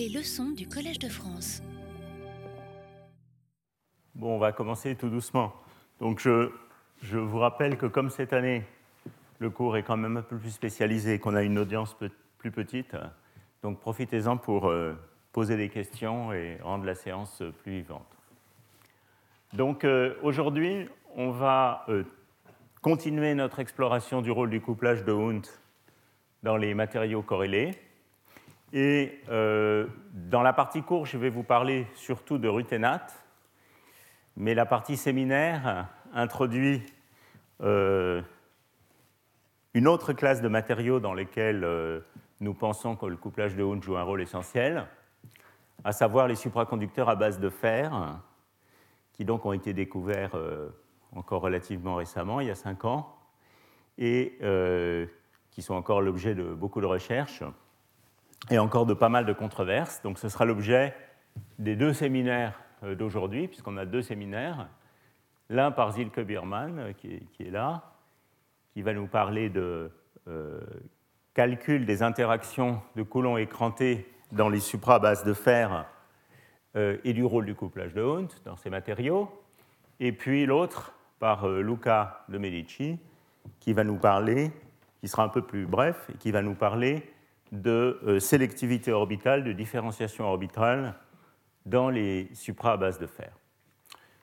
Les leçons du Collège de France. Bon, on va commencer tout doucement. Donc, je, je vous rappelle que comme cette année, le cours est quand même un peu plus spécialisé, qu'on a une audience plus petite, donc profitez-en pour euh, poser des questions et rendre la séance plus vivante. Donc, euh, aujourd'hui, on va euh, continuer notre exploration du rôle du couplage de Hund dans les matériaux corrélés. Et euh, dans la partie courte, je vais vous parler surtout de ruténate, mais la partie séminaire introduit euh, une autre classe de matériaux dans lesquels euh, nous pensons que le couplage de Hund joue un rôle essentiel, à savoir les supraconducteurs à base de fer, qui donc ont été découverts encore relativement récemment, il y a cinq ans, et qui sont encore l'objet de beaucoup de recherches et encore de pas mal de controverses. Donc ce sera l'objet des deux séminaires euh, d'aujourd'hui, puisqu'on a deux séminaires. L'un par Zilke Biermann, euh, qui est, là, qui va nous parler de euh, calcul des interactions de Coulomb écranté dans les suprabases de fer et du rôle du couplage de Hund dans ces matériaux. Et puis l'autre par Luca de Medici, qui va nous parler, qui sera un peu plus bref, et qui va nous parler de euh, sélectivité orbitale, de différenciation orbitale dans les supras à base de fer.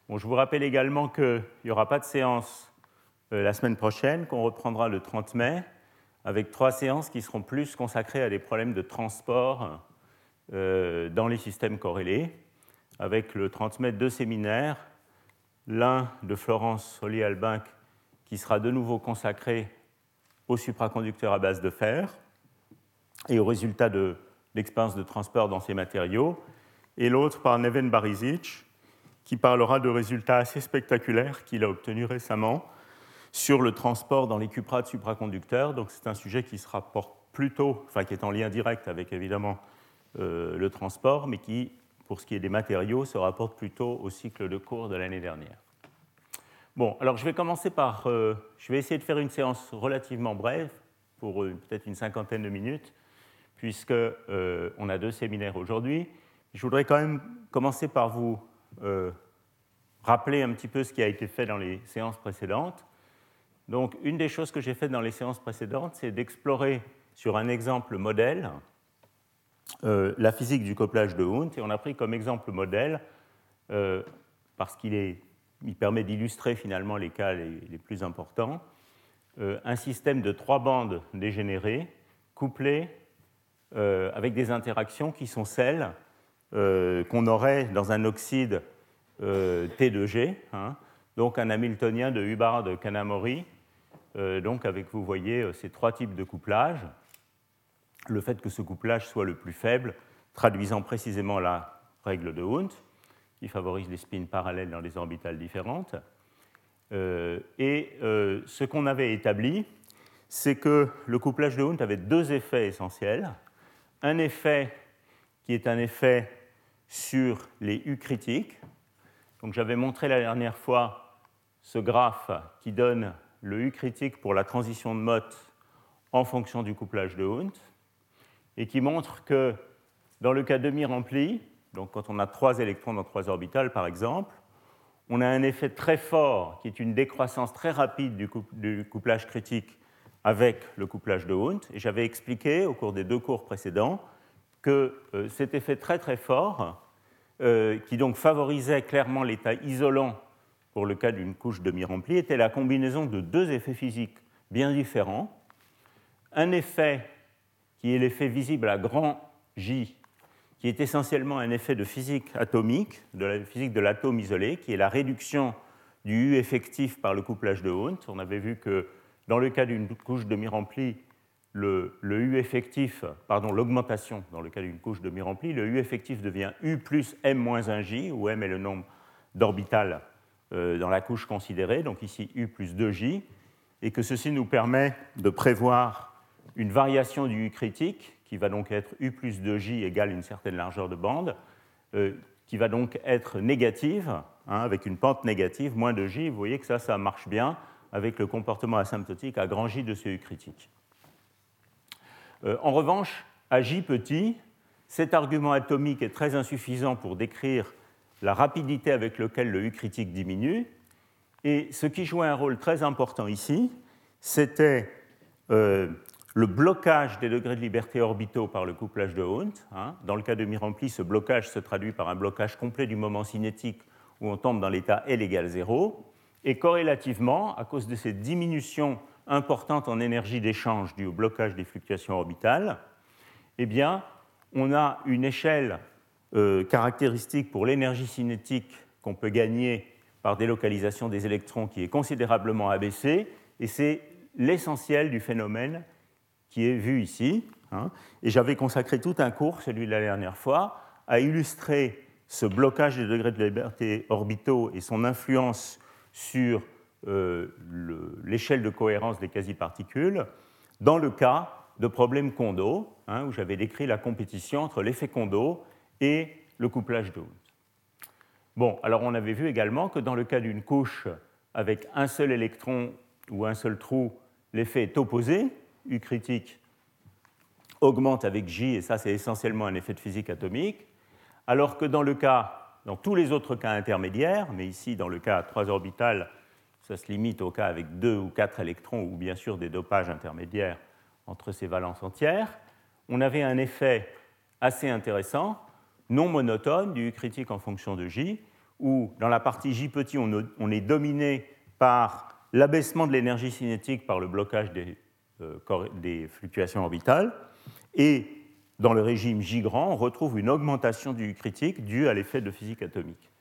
Bon, je vous rappelle également qu'il n'y aura pas de séance euh, la semaine prochaine, qu'on reprendra le 30 mai, avec trois séances qui seront plus consacrées à des problèmes de transport euh, dans les systèmes corrélés, avec le 30 mai deux séminaires, l'un de Florence Ollier-Albinck qui sera de nouveau consacré aux supraconducteurs à base de fer, et aux résultats de l'expérience de transport dans ces matériaux, et l'autre par Neven Barizic, qui parlera de résultats assez spectaculaires qu'il a obtenus récemment sur le transport dans les cuprates supraconducteurs. Donc c'est un sujet qui se rapporte plutôt, enfin qui est en lien direct avec évidemment euh, le transport, mais qui, pour ce qui est des matériaux, se rapporte plutôt au cycle de cours de l'année dernière. Bon, alors je vais commencer par, euh, je vais essayer de faire une séance relativement brève, pour euh, peut-être une cinquantaine de minutes, puisqu'on euh, a deux séminaires aujourd'hui. Je voudrais quand même commencer par vous euh, rappeler un petit peu ce qui a été fait dans les séances précédentes. Donc, une des choses que j'ai faites dans les séances précédentes, c'est d'explorer sur un exemple modèle euh, la physique du couplage de Hund. Et on a pris comme exemple modèle, parce qu'il il permet d'illustrer finalement les cas les plus importants, un système de trois bandes dégénérées couplées euh, avec des interactions qui sont celles euh, qu'on aurait dans un oxyde euh, T2G, hein, donc un Hamiltonien de Hubbard de Kanamori, donc avec, vous voyez, ces trois types de couplage. Le fait que ce couplage soit le plus faible, traduisant précisément la règle de Hund, qui favorise les spins parallèles dans les orbitales différentes. et ce qu'on avait établi, c'est que le couplage de Hund avait deux effets essentiels un effet qui est un effet sur les U critiques. Donc j'avais montré la dernière fois ce graphe qui donne le U critique pour la transition de Mott en fonction du couplage de Hund et qui montre que dans le cas demi-rempli, donc quand on a trois électrons dans trois orbitales par exemple, on a un effet très fort qui est une décroissance très rapide du, couplage critique avec le couplage de Hund. J'avais expliqué au cours des deux cours précédents que euh, cet effet très très fort, euh, qui donc favorisait clairement l'état isolant pour le cas d'une couche demi-remplie, était la combinaison de deux effets physiques bien différents. Un effet qui est l'effet visible à grand J, qui est essentiellement un effet de physique atomique, de la physique de l'atome isolé, qui est la réduction du U effectif par le couplage de Hund. On avait vu que dans le cas d'une couche demi-remplie, le, U effectif, pardon, l'augmentation dans le cas d'une couche demi-remplie, le U effectif devient U plus M moins 1J, où M est le nombre d'orbitales euh, dans la couche considérée, donc ici U plus 2J, et que ceci nous permet de prévoir une variation du U critique, qui va donc être U plus 2J égale une certaine largeur de bande, euh, qui va donc être négative, hein, avec une pente négative, moins 2J. Vous voyez que ça, ça marche bien avec le comportement asymptotique à grand J de ce U critique. Euh, en revanche, à J petit, cet argument atomique est très insuffisant pour décrire la rapidité avec laquelle le U critique diminue. Et ce qui jouait un rôle très important ici, c'était euh, le blocage des degrés de liberté orbitaux par le couplage de Hund. Hein. Dans le cas de mi-rempli, ce blocage se traduit par un blocage complet du moment cinétique où on tombe dans l'état L égale 0. Et corrélativement, à cause de cette diminution importante en énergie d'échange due au blocage des fluctuations orbitales, eh bien, on a une échelle euh, caractéristique pour l'énergie cinétique qu'on peut gagner par délocalisation des électrons qui est considérablement abaissée, et c'est l'essentiel du phénomène qui est vu ici. Hein. Et j'avais consacré tout un cours, celui de la dernière fois, à illustrer ce blocage des degrés de liberté orbitaux et son influence sur euh, l'échelle de cohérence des quasi-particules dans le cas de problèmes Kondo, hein, où j'avais décrit la compétition entre l'effet Kondo et le couplage de Bon, alors on avait vu également que dans le cas d'une couche avec un seul électron ou un seul trou, l'effet est opposé, U critique augmente avec J, et ça c'est essentiellement un effet de physique atomique, alors que dans le cas, dans tous les autres cas intermédiaires, mais ici dans le cas à trois orbitales, ça se limite au cas avec deux ou quatre électrons, ou bien sûr des dopages intermédiaires entre ces valences entières, on avait un effet assez intéressant, non monotone, du critique en fonction de J, où dans la partie J petit, on est dominé par l'abaissement de l'énergie cinétique par le blocage des, euh, des, fluctuations orbitales, et dans le régime J grand, on retrouve une augmentation du critique due à l'effet de physique atomique.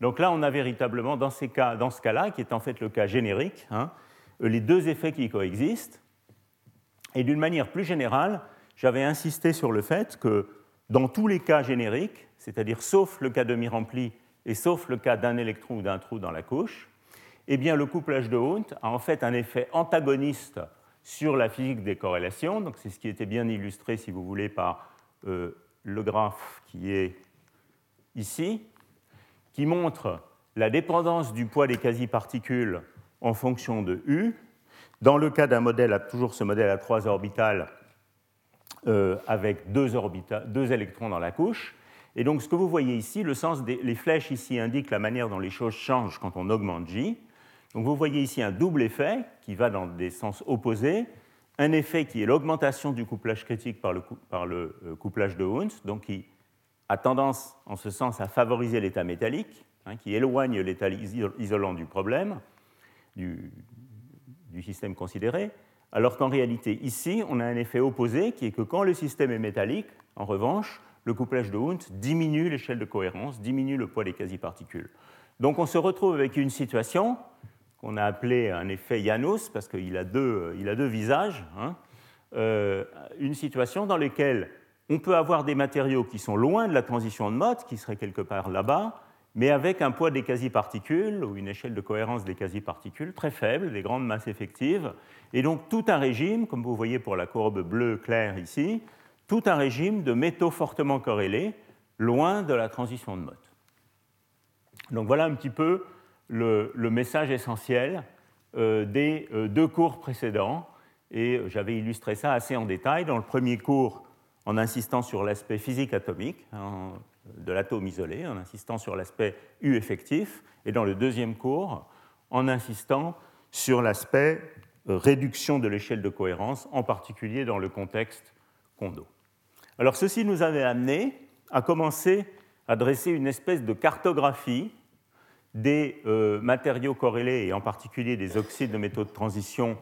Donc là, on a véritablement, dans, ces cas, dans ce cas-là, qui est en fait le cas générique, hein, les deux effets qui coexistent, et d'une manière plus générale, j'avais insisté sur le fait que dans tous les cas génériques, c'est-à-dire sauf le cas demi-rempli et sauf le cas d'un électron ou d'un trou dans la couche, eh bien, le couplage de Hund a en fait un effet antagoniste sur la physique des corrélations. Donc, c'est ce qui était bien illustré, si vous voulez, par euh, le graphe qui est ici, qui montre la dépendance du poids des quasi-particules en fonction de U dans le cas d'un modèle, toujours ce modèle à trois orbitales, euh, avec deux, deux, électrons dans la couche. Et donc ce que vous voyez ici, le sens des les flèches ici indiquent la manière dont les choses changent quand on augmente J. Donc vous voyez ici un double effet qui va dans des sens opposés. Un effet qui est l'augmentation du couplage critique par le, euh, couplage de Hund, donc qui a tendance en ce sens à favoriser l'état métallique, hein, qui éloigne l'état isolant du problème, du, du système considéré, alors qu'en réalité, ici, on a un effet opposé qui est que quand le système est métallique, en revanche, le couplage de Hund diminue l'échelle de cohérence, diminue le poids des quasi-particules. Donc on se retrouve avec une situation qu'on a appelée un effet Janus, parce qu'il a, deux, il a deux visages, hein, euh, une situation dans laquelle on peut avoir des matériaux qui sont loin de la transition de mode, qui serait quelque part là-bas, mais avec un poids des quasi-particules ou une échelle de cohérence des quasi-particules très faible, des grandes masses effectives, et donc tout un régime, comme vous voyez pour la courbe bleue claire ici, tout un régime de métaux fortement corrélés, loin de la transition de mode. Donc voilà un petit peu le, message essentiel euh, des euh, deux cours précédents, et j'avais illustré ça assez en détail. Dans le premier cours en insistant sur l'aspect physique atomique, hein, de l'atome isolé, en insistant sur l'aspect U effectif, et dans le deuxième cours, en insistant sur l'aspect euh, réduction de l'échelle de cohérence, en particulier dans le contexte Kondo. Alors ceci nous avait amené à commencer à dresser une espèce de cartographie des euh, matériaux corrélés, et en particulier des oxydes de métaux de transition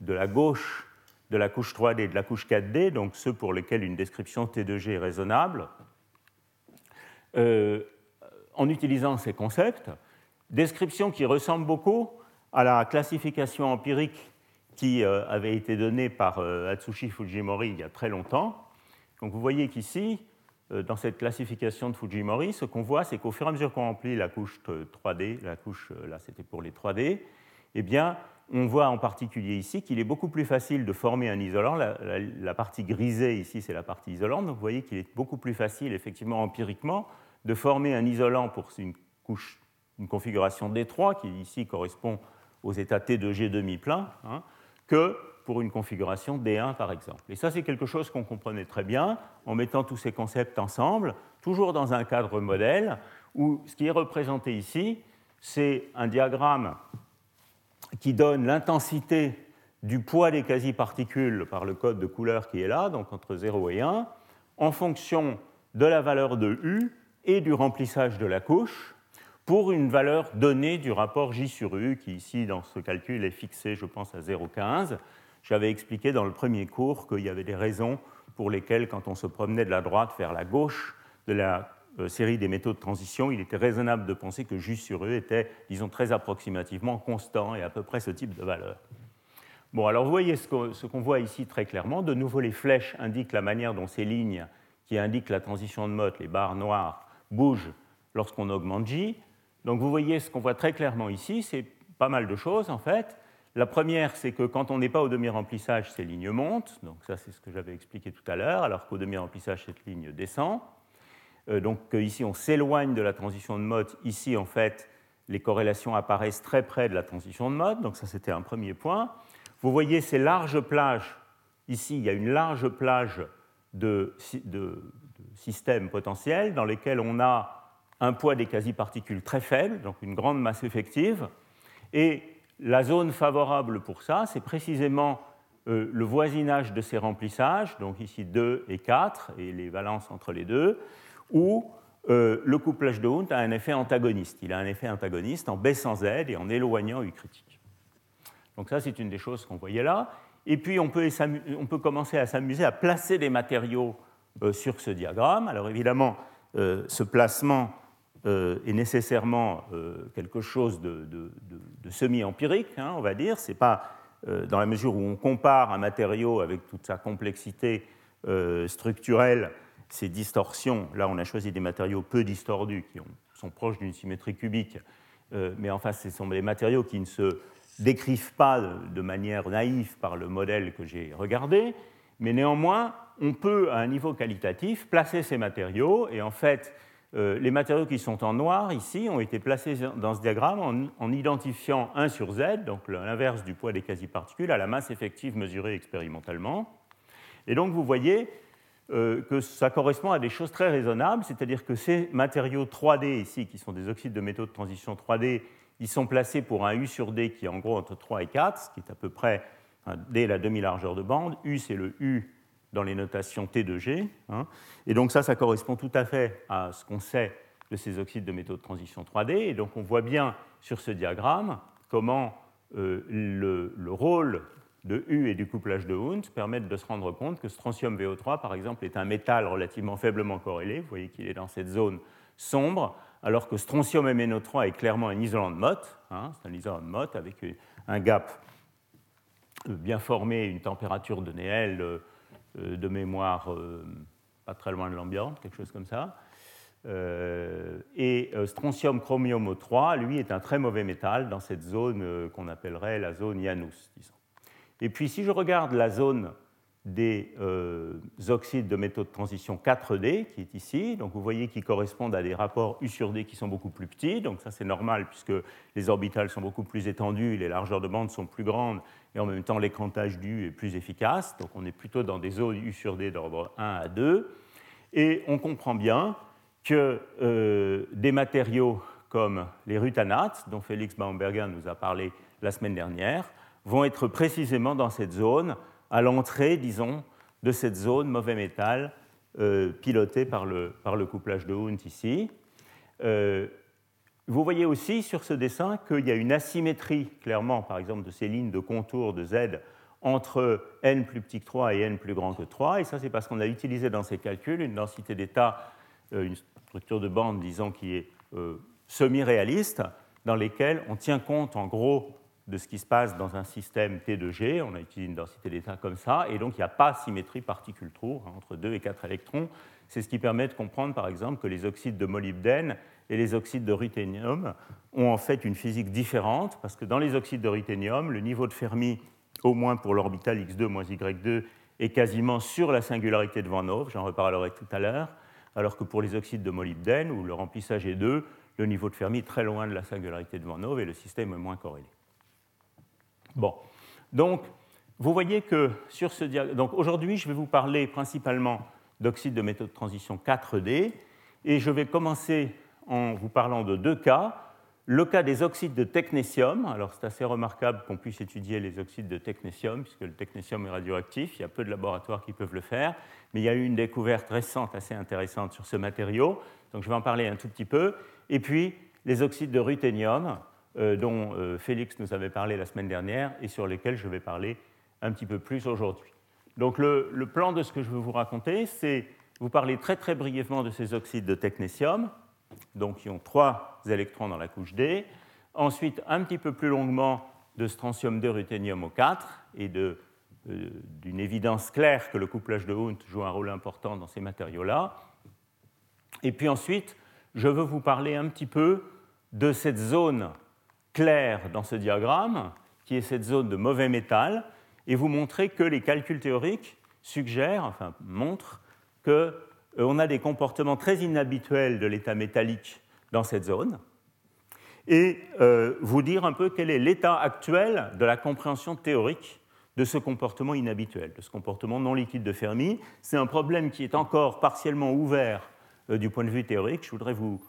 de la gauche de la couche 3D et de la couche 4D, donc ceux pour lesquels une description T2G est raisonnable, euh, en utilisant ces concepts, description qui ressemble beaucoup à la classification empirique qui euh, avait été donnée par Atsushi Fujimori il y a très longtemps. Donc vous voyez qu'ici, dans cette classification de Fujimori, ce qu'on voit, c'est qu'au fur et à mesure qu'on remplit la couche 3D, la couche là c'était pour les 3D, eh bien, on voit en particulier ici qu'il est beaucoup plus facile de former un isolant. La, partie grisée ici, c'est la partie isolante. Donc vous voyez qu'il est beaucoup plus facile, effectivement, empiriquement, de former un isolant pour une, couche, une configuration D3, qui ici correspond aux états T de G demi-plein, hein, que pour une configuration D1 par exemple. Et ça, c'est quelque chose qu'on comprenait très bien en mettant tous ces concepts ensemble, toujours dans un cadre modèle, où ce qui est représenté ici, c'est un diagramme qui donne l'intensité du poids des quasi-particules par le code de couleur qui est là, donc entre 0 et 1, en fonction de la valeur de U et du remplissage de la couche pour une valeur donnée du rapport J sur U, qui ici, dans ce calcul, est fixé, je pense, à 0,15. J'avais expliqué dans le premier cours qu'il y avait des raisons pour lesquelles, quand on se promenait de la droite vers la gauche de la euh, série des métaux de transition, il était raisonnable de penser que J sur E était, disons, très approximativement constant et à peu près ce type de valeur. Bon, alors vous voyez ce qu'on voit ici très clairement. De nouveau, les flèches indiquent la manière dont ces lignes qui indiquent la transition de mode, les barres noires, bougent lorsqu'on augmente J. Donc vous voyez ce qu'on voit très clairement ici, c'est pas mal de choses en fait. La première, c'est que quand on n'est pas au demi-remplissage, ces lignes montent. Donc ça, c'est ce que j'avais expliqué tout à l'heure, alors qu'au demi-remplissage, cette ligne descend. Euh, donc ici, on s'éloigne de la transition de mode. Ici, en fait, les corrélations apparaissent très près de la transition de mode. Donc ça, c'était un premier point. Vous voyez ces larges plages. Ici, il y a une large plage de, systèmes potentiels dans lesquels on a un poids des quasi-particules très faible, donc une grande masse effective. Et la zone favorable pour ça, c'est précisément euh, le voisinage de ces remplissages, donc ici 2 et 4, et les valences entre les deux, où euh, le couplage de Hund a un effet antagoniste. Il a un effet antagoniste en baissant Z et en éloignant U critique. Donc ça, c'est une des choses qu'on voyait là. Et puis, on peut, on peut commencer à s'amuser à placer des matériaux euh, sur ce diagramme. Alors évidemment, ce placement euh, est nécessairement quelque chose de, semi-empirique, hein, on va dire. C'est pas dans la mesure où on compare un matériau avec toute sa complexité structurelle, ces distorsions. Là, on a choisi des matériaux peu distordus qui sont proches d'une symétrie cubique, mais en face, ce sont des matériaux qui ne se décrivent pas de manière naïve par le modèle que j'ai regardé, mais néanmoins, on peut, à un niveau qualitatif, placer ces matériaux, et en fait, euh, les matériaux qui sont en noir ici ont été placés dans ce diagramme en, identifiant 1 sur z, donc l'inverse du poids des quasi-particules, à la masse effective mesurée expérimentalement. Et donc vous voyez euh, que ça correspond à des choses très raisonnables, c'est-à-dire que ces matériaux 3D ici, qui sont des oxydes de métaux de transition 3D, ils sont placés pour un U sur D qui est en gros entre 3 et 4, ce qui est à peu près D la demi-largeur de bande. U, c'est le U dans les notations T de G. Hein. Et donc ça, ça correspond tout à fait à ce qu'on sait de ces oxydes de métaux de transition 3D. Et donc on voit bien sur ce diagramme comment euh, le, le, rôle de U et du couplage de Hund permettent de se rendre compte que strontium VO3, par exemple, est un métal relativement faiblement corrélé. Vous voyez qu'il est dans cette zone sombre alors que strontium MnO3 est clairement un isolant de Mott, hein, c'est un isolant de Mott avec un gap bien formé, une température de Néel euh, de mémoire euh, pas très loin de l'ambiance, quelque chose comme ça. Euh, et strontium chromium O3, lui, est un très mauvais métal dans cette zone qu'on appellerait la zone Janus, disons. Et puis si je regarde la zone des euh, oxydes de métaux de transition 4D, qui est ici. Donc vous voyez qu'ils correspondent à des rapports U sur D qui sont beaucoup plus petits. Donc ça c'est normal puisque les orbitales sont beaucoup plus étendues, les largeurs de bande sont plus grandes et en même temps l'écrantage du est plus efficace. Donc on est plutôt dans des zones U sur D d'ordre 1 à 2. Et on comprend bien que euh, des matériaux comme les rutanates, dont Félix Baumberger nous a parlé la semaine dernière, vont être précisément dans cette zone à l'entrée, disons, de cette zone mauvais métal euh, pilotée par le, couplage de Hund ici. Euh, vous voyez aussi sur ce dessin qu'il y a une asymétrie, clairement, par exemple, de ces lignes de contour de Z entre n plus petit que 3 et n plus grand que 3. Et ça, c'est parce qu'on a utilisé dans ces calculs une densité d'état, euh, une structure de bande, disons, qui est semi-réaliste, dans lesquelles on tient compte, en gros, de ce qui se passe dans un système T 2 G. On a utilisé une densité d'état comme ça, et donc il n'y a pas symétrie particule-trou hein, entre 2 et 4 électrons. C'est ce qui permet de comprendre, par exemple, que les oxydes de molybdène et les oxydes de ruthénium ont en fait une physique différente, parce que dans les oxydes de ruthénium, le niveau de Fermi, au moins pour l'orbital x2 moins y2, est quasiment sur la singularité de Van Hove, j'en reparlerai tout à l'heure, alors que pour les oxydes de molybdène, où le remplissage est 2, le niveau de Fermi est très loin de la singularité de Van Hove et le système est moins corrélé. Bon, donc vous voyez que sur ce diagramme, aujourd'hui, je vais vous parler principalement d'oxyde de métaux de transition 4D, et je vais commencer en vous parlant de deux cas. Le cas des oxydes de technétium, alors c'est assez remarquable qu'on puisse étudier les oxydes de technétium, puisque le technétium est radioactif, il y a peu de laboratoires qui peuvent le faire, mais il y a eu une découverte récente assez intéressante sur ce matériau, donc je vais en parler un tout petit peu. Et puis les oxydes de ruthénium, dont euh, Félix nous avait parlé la semaine dernière et sur lesquels je vais parler un petit peu plus aujourd'hui. Donc le, plan de ce que je veux vous raconter, c'est vous parler très très brièvement de ces oxydes de technétium, donc qui ont trois électrons dans la couche D. Ensuite, un petit peu plus longuement, de strontium 2 ruthénium au 4 et euh, d'une évidence claire que le couplage de Hund joue un rôle important dans ces matériaux-là. Et puis ensuite, je veux vous parler un petit peu de cette zone claire dans ce diagramme, qui est cette zone de mauvais métal, et vous montrer que les calculs théoriques suggèrent, enfin montrent, qu'on euh, a des comportements très inhabituels de l'état métallique dans cette zone, et euh, vous dire un peu quel est l'état actuel de la compréhension théorique de ce comportement inhabituel, de ce comportement non liquide de Fermi. C'est un problème qui est encore partiellement ouvert euh, du point de vue théorique. Je voudrais vous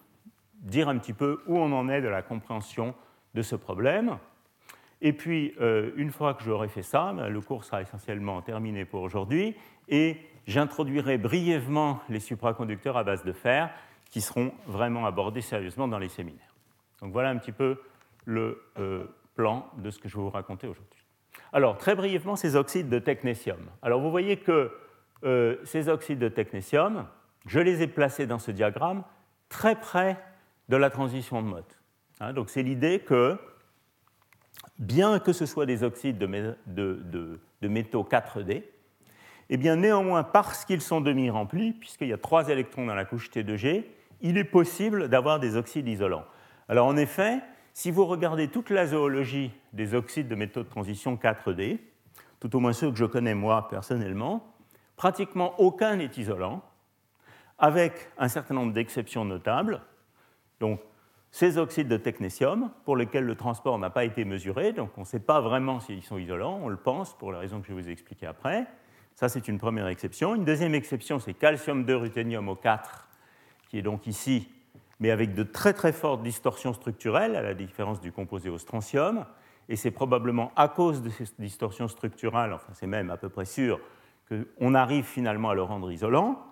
dire un petit peu où on en est de la compréhension de ce problème. Et puis, euh, une fois que j'aurai fait ça, ben, le cours sera essentiellement terminé pour aujourd'hui et j'introduirai brièvement les supraconducteurs à base de fer qui seront vraiment abordés sérieusement dans les séminaires. Donc voilà un petit peu le euh, plan de ce que je vais vous raconter aujourd'hui. Alors, très brièvement, ces oxydes de technétium. Alors, vous voyez que euh, ces oxydes de technétium, je les ai placés dans ce diagramme très près de la transition de mode. Hein, donc, c'est l'idée que bien que ce soit des oxydes de, métaux 4D, eh bien néanmoins, parce qu'ils sont demi-remplis, puisqu'il y a trois électrons dans la couche T2G, il est possible d'avoir des oxydes isolants. Alors en effet, si vous regardez toute la zoologie des oxydes de métaux de transition 4D, tout au moins ceux que je connais moi personnellement, pratiquement aucun n'est isolant, avec un certain nombre d'exceptions notables. Donc ces oxydes de technétium, pour lesquels le transport n'a pas été mesuré, donc on ne sait pas vraiment s'ils sont isolants, on le pense pour les raisons que je vais vous expliquer après. Ça, c'est une première exception. Une deuxième exception, c'est calcium 2 ruthénium au 4, qui est donc ici, mais avec de très très fortes distorsions structurelles, à la différence du composé au strontium. Et c'est probablement à cause de ces distorsions structurelles, enfin c'est même à peu près sûr, qu'on arrive finalement à le rendre isolant.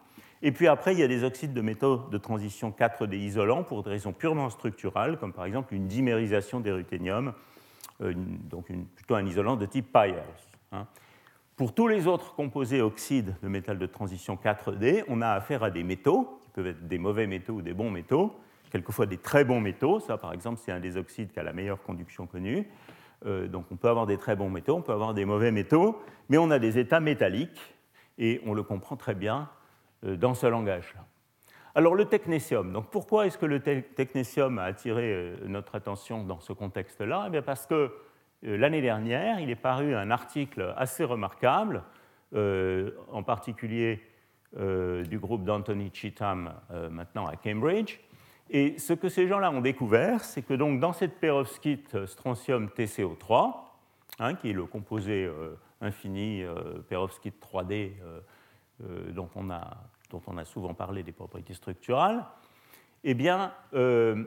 Et puis après, il y a des oxydes de métaux de transition 4D isolants pour des raisons purement structurales, comme par exemple une dimérisation des ruthénium, euh, donc plutôt un isolant de type Pyers. Hein. Pour tous les autres composés oxydes de métal de transition 4D, on a affaire à des métaux, qui peuvent être des mauvais métaux ou des bons métaux, quelquefois des très bons métaux. Ça, par exemple, c'est un des oxydes qui a la meilleure conduction connue. Euh, donc on peut avoir des très bons métaux, on peut avoir des mauvais métaux, mais on a des états métalliques, et on le comprend très bien dans ce langage-là. Alors le technétium, donc pourquoi est-ce que le technétium a attiré euh, notre attention dans ce contexte-là? Eh Parce que euh, l'année dernière, il est paru un article assez remarquable, en particulier du groupe d'Anthony Cheetham maintenant à Cambridge. Et ce que ces gens-là ont découvert, c'est que dans cette perovskite strontium TCO3, hein, qui est le composé infini perovskite 3D euh, dont, on a, souvent parlé des propriétés structurales, eh bien, euh,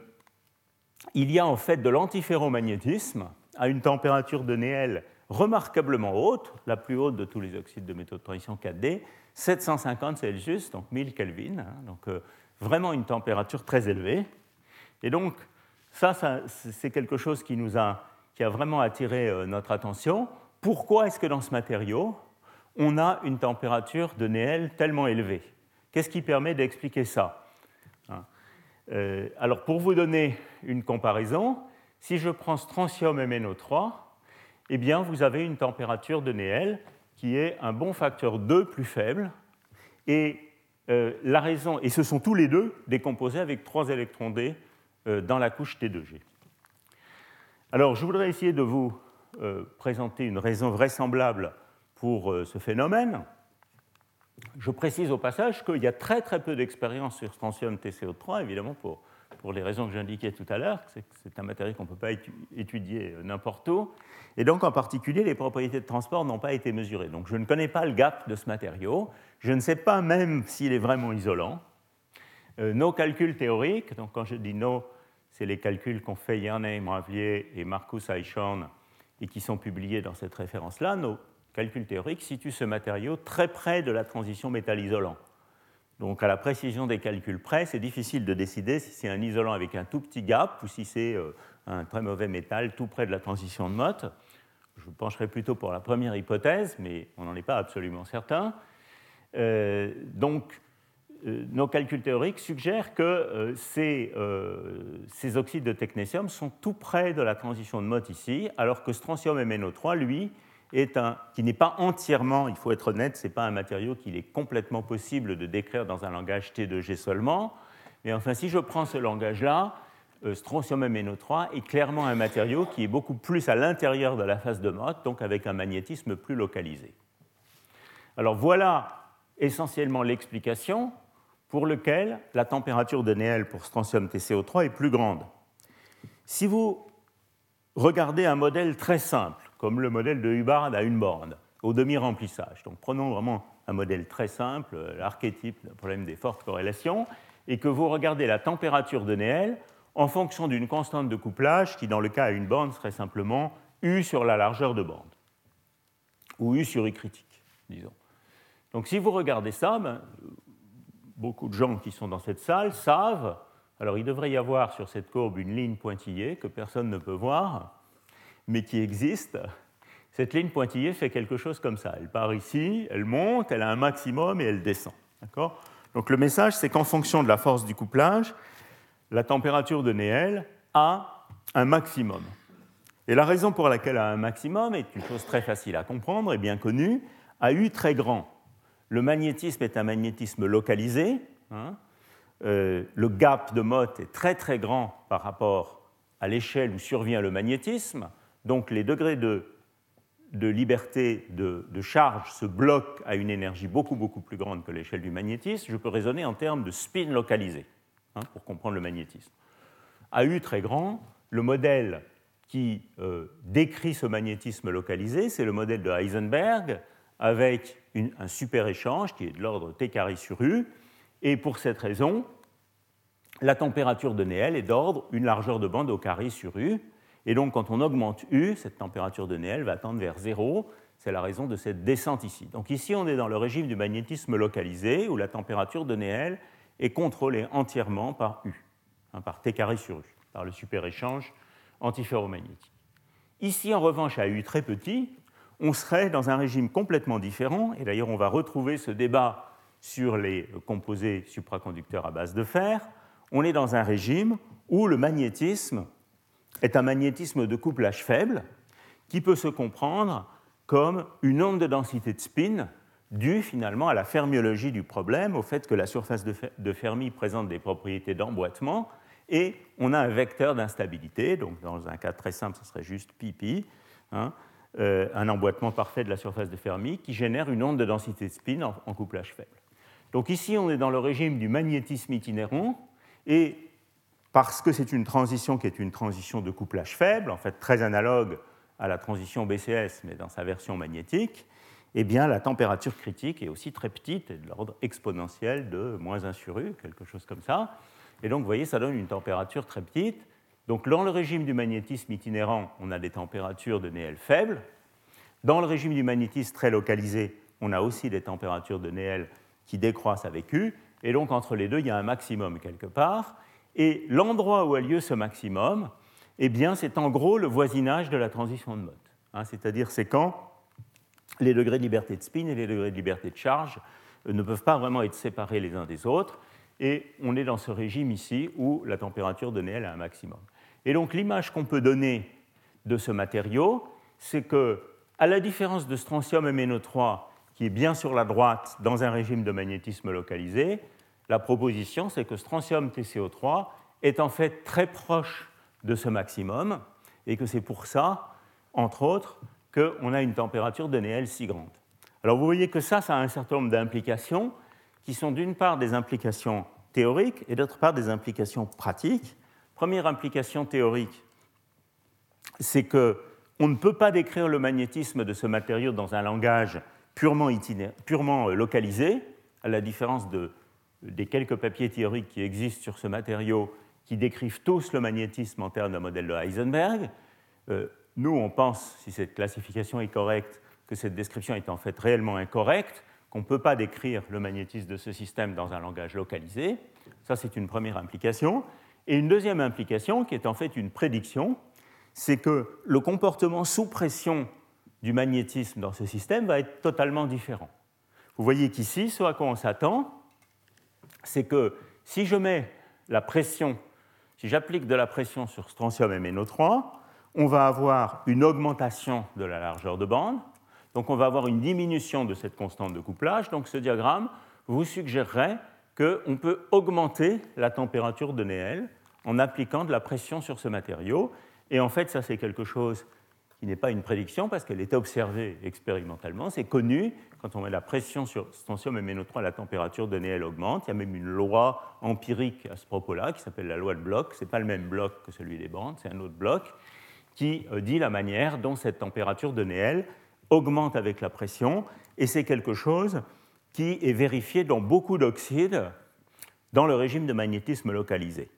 il y a en fait de l'antiferromagnétisme à une température de Néel remarquablement haute, la plus haute de tous les oxydes de métaux de transition 4D, 750 Celsius, donc 1000 Kelvin, hein, donc euh, vraiment une température très élevée. Et donc, ça, ça c'est quelque chose qui, nous a, qui a vraiment attiré notre attention. Pourquoi est-ce que dans ce matériau, on a une température de Néel tellement élevée. Qu'est-ce qui permet d'expliquer ça hein? Euh, Alors, pour vous donner une comparaison, si je prends strontium MnO3, eh bien, vous avez une température de Néel qui est un bon facteur 2 plus faible. Et euh, la raison, et ce sont tous les deux décomposés avec trois électrons D euh, dans la couche T2G. Alors, je voudrais essayer de vous présenter une raison vraisemblable pour euh, ce phénomène. Je précise au passage qu'il y a très très peu d'expérience sur strontium TCO3, évidemment pour pour les raisons que j'indiquais tout à l'heure, c'est un matériau qu'on ne peut pas étudier euh, n'importe où. Et donc, en particulier, les propriétés de transport n'ont pas été mesurées. Donc, je ne connais pas le gap de ce matériau. Je ne sais pas même s'il est vraiment isolant. Euh, nos calculs théoriques, donc quand je dis nos, c'est les calculs qu'ont fait Yann Moavier et Marcus Eichhorn et qui sont publiés dans cette référence-là, nos calculs théoriques situent ce matériau très près de la transition métal-isolant. Donc à la précision des calculs près, c'est difficile de décider si c'est un isolant avec un tout petit gap ou si c'est euh, un très mauvais métal tout près de la transition de Mott. Je pencherai plutôt pour la première hypothèse, mais on n'en est pas absolument certain. Euh, donc, euh, nos calculs théoriques suggèrent que ces, ces, oxydes de technétium sont tout près de la transition de Mott ici, alors que strontium MnO3, lui, est un, qui n'est pas entièrement, il faut être honnête, ce n'est pas un matériau qu'il est complètement possible de décrire dans un langage T2G seulement. Mais enfin, si je prends ce langage-là, euh, strontium MnO3 est clairement un matériau qui est beaucoup plus à l'intérieur de la phase de Mott, donc avec un magnétisme plus localisé. Alors voilà essentiellement l'explication pour laquelle la température de Néel pour strontium TCO3 est plus grande. Si vous regardez un modèle très simple, comme le modèle de Hubbard à une borne, au demi-remplissage. Donc prenons vraiment un modèle très simple, l'archétype d'un problème des fortes corrélations, et que vous regardez la température de Néel en fonction d'une constante de couplage qui, dans le cas à une borne, serait simplement U sur la largeur de bande, ou U sur U critique, disons. Donc si vous regardez ça, ben, beaucoup de gens qui sont dans cette salle savent, alors il devrait y avoir sur cette courbe une ligne pointillée que personne ne peut voir, mais qui existe, cette ligne pointillée fait quelque chose comme ça. Elle part ici, elle monte, elle a un maximum et elle descend. Donc le message, c'est qu'en fonction de la force du couplage, la température de Néel a un maximum. Et la raison pour laquelle elle a un maximum est une chose très facile à comprendre et bien connue. À U très grand, le magnétisme est un magnétisme localisé. Hein. Euh, le gap de Mott est très très grand par rapport à l'échelle où survient le magnétisme. Donc les degrés de, liberté de, charge se bloquent à une énergie beaucoup, beaucoup plus grande que l'échelle du magnétisme. Je peux raisonner en termes de spin localisé hein, pour comprendre le magnétisme. À U très grand, le modèle qui euh, décrit ce magnétisme localisé, c'est le modèle de Heisenberg avec un super échange qui est de l'ordre T carré sur U. Et pour cette raison, la température de Néel est d'ordre une largeur de bande au carré sur U. Et donc, quand on augmente U, cette température de Néel va tendre vers zéro. C'est la raison de cette descente ici. Donc ici, on est dans le régime du magnétisme localisé, où la température de Néel est contrôlée entièrement par U, hein, par T carré sur U, par le super-échange antiferromagnétique. Ici, en revanche, à U très petit, on serait dans un régime complètement différent, et d'ailleurs, on va retrouver ce débat sur les composés supraconducteurs à base de fer. On est dans un régime où le magnétisme est un magnétisme de couplage faible qui peut se comprendre comme une onde de densité de spin due finalement à la fermiologie du problème, au fait que la surface de Fermi présente des propriétés d'emboîtement et on a un vecteur d'instabilité, donc dans un cas très simple, ce serait juste pi hein, euh, un emboîtement parfait de la surface de Fermi qui génère une onde de densité de spin en, en couplage faible. Donc ici, on est dans le régime du magnétisme itinérant et parce que c'est une transition qui est une transition de couplage faible, en fait très analogue à la transition BCS, mais dans sa version magnétique, eh bien, la température critique est aussi très petite, et de l'ordre exponentiel de moins 1 sur U, quelque chose comme ça. Et donc, vous voyez, ça donne une température très petite. Donc, dans le régime du magnétisme itinérant, on a des températures de Néel faibles. Dans le régime du magnétisme très localisé, on a aussi des températures de Néel qui décroissent avec U. Et donc, entre les deux, il y a un maximum quelque part. Et l'endroit où a lieu ce maximum, eh bien, c'est en gros le voisinage de la transition de Mott. Hein, c'est-à-dire, c'est quand les degrés de liberté de spin et les degrés de liberté de charge euh, ne peuvent pas vraiment être séparés les uns des autres. Et on est dans ce régime ici où la température de Néel a un maximum. Et donc, l'image qu'on peut donner de ce matériau, c'est que, à la différence de strontium MnO3, qui est bien sur la droite dans un régime de magnétisme localisé, la proposition, c'est que strontium TCO3 est en fait très proche de ce maximum et que c'est pour ça, entre autres, qu'on a une température de Néel si grande. Alors vous voyez que ça, ça a un certain nombre d'implications qui sont d'une part des implications théoriques et d'autre part des implications pratiques. Première implication théorique, c'est que on ne peut pas décrire le magnétisme de ce matériau dans un langage purement, purement euh, localisé, à la différence de, des quelques papiers théoriques qui existent sur ce matériau qui décrivent tous le magnétisme en termes d'un modèle de Heisenberg. Euh, nous, on pense, si cette classification est correcte, que cette description est en fait réellement incorrecte, qu'on ne peut pas décrire le magnétisme de ce système dans un langage localisé. Ça, c'est une première implication. Et une deuxième implication, qui est en fait une prédiction, c'est que le comportement sous pression du magnétisme dans ce système va être totalement différent. Vous voyez qu'ici, ce à quoi on s'attend, c'est que si je mets la pression, si j'applique de la pression sur strontium MnO3, on va avoir une augmentation de la largeur de bande, donc on va avoir une diminution de cette constante de couplage. Donc ce diagramme vous suggérerait qu'on peut augmenter la température de Néel en appliquant de la pression sur ce matériau. Et en fait, ça c'est quelque chose qui n'est pas une prédiction parce qu'elle est observée expérimentalement. C'est connu, quand on met la pression sur strontium MnO3, la température de Néel augmente. Il y a même une loi empirique à ce propos-là qui s'appelle la loi de Bloch. Ce n'est pas le même bloc que celui des bandes, c'est un autre bloc qui euh, dit la manière dont cette température de Néel augmente avec la pression. Et c'est quelque chose qui est vérifié dans beaucoup d'oxydes dans le régime de magnétisme localisé.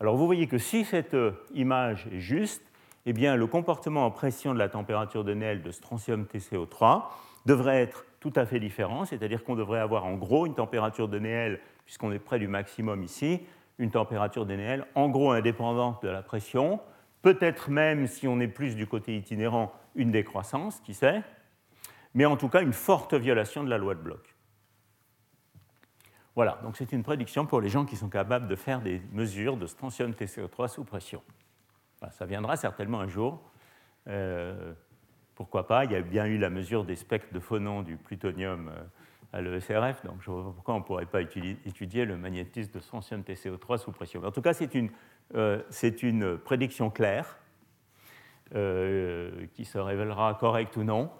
Alors vous voyez que si cette euh, image est juste, eh bien, le comportement en pression de la température de Néel de strontium TCO3 devrait être tout à fait différent, c'est-à-dire qu'on devrait avoir en gros une température de Néel, puisqu'on est près du maximum ici, une température de Néel en gros indépendante de la pression, peut-être même, si on est plus du côté itinérant, une décroissance, qui sait, mais en tout cas une forte violation de la loi de Bloch. Voilà, donc c'est une prédiction pour les gens qui sont capables de faire des mesures de strontium TCO3 sous pression. Ça viendra certainement un jour. Euh, pourquoi pas Il y a bien eu la mesure des spectres de phonon du plutonium euh, à l'ESRF, donc je vois pourquoi on ne pourrait pas étudier, le magnétisme de strontium TCO3 sous pression. En tout cas, c'est une, euh, prédiction claire qui se révélera correcte ou non.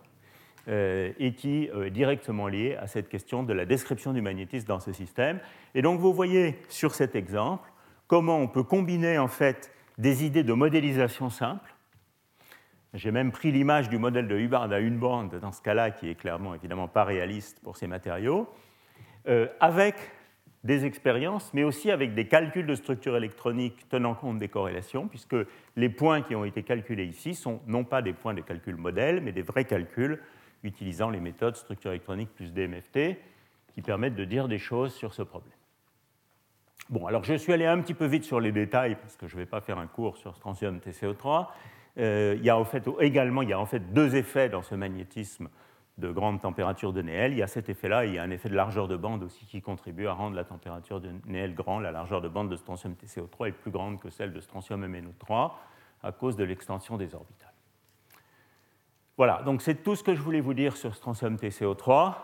Et qui est directement lié à cette question de la description du magnétisme dans ce système. Et donc vous voyez sur cet exemple comment on peut combiner en fait des idées de modélisation simple. J'ai même pris l'image du modèle de Hubbard à une bande dans ce cas-là, qui est clairement évidemment pas réaliste pour ces matériaux, euh, avec des expériences, mais aussi avec des calculs de structure électronique tenant compte des corrélations, puisque les points qui ont été calculés ici sont non pas des points de calcul modèle, mais des vrais calculs utilisant les méthodes structure électronique plus DMFT qui permettent de dire des choses sur ce problème. Bon, alors je suis allé un petit peu vite sur les détails parce que je ne vais pas faire un cours sur strontium TCO3. Euh, il y a en fait également il y a en fait deux effets dans ce magnétisme de grande température de Néel. Il y a cet effet-là et il y a un effet de largeur de bande aussi qui contribue à rendre la température de Néel grande. La largeur de bande de strontium TCO3 est plus grande que celle de strontium MnO3 à cause de l'extension des orbitales. Voilà, donc c'est tout ce que je voulais vous dire sur strontium TCO3,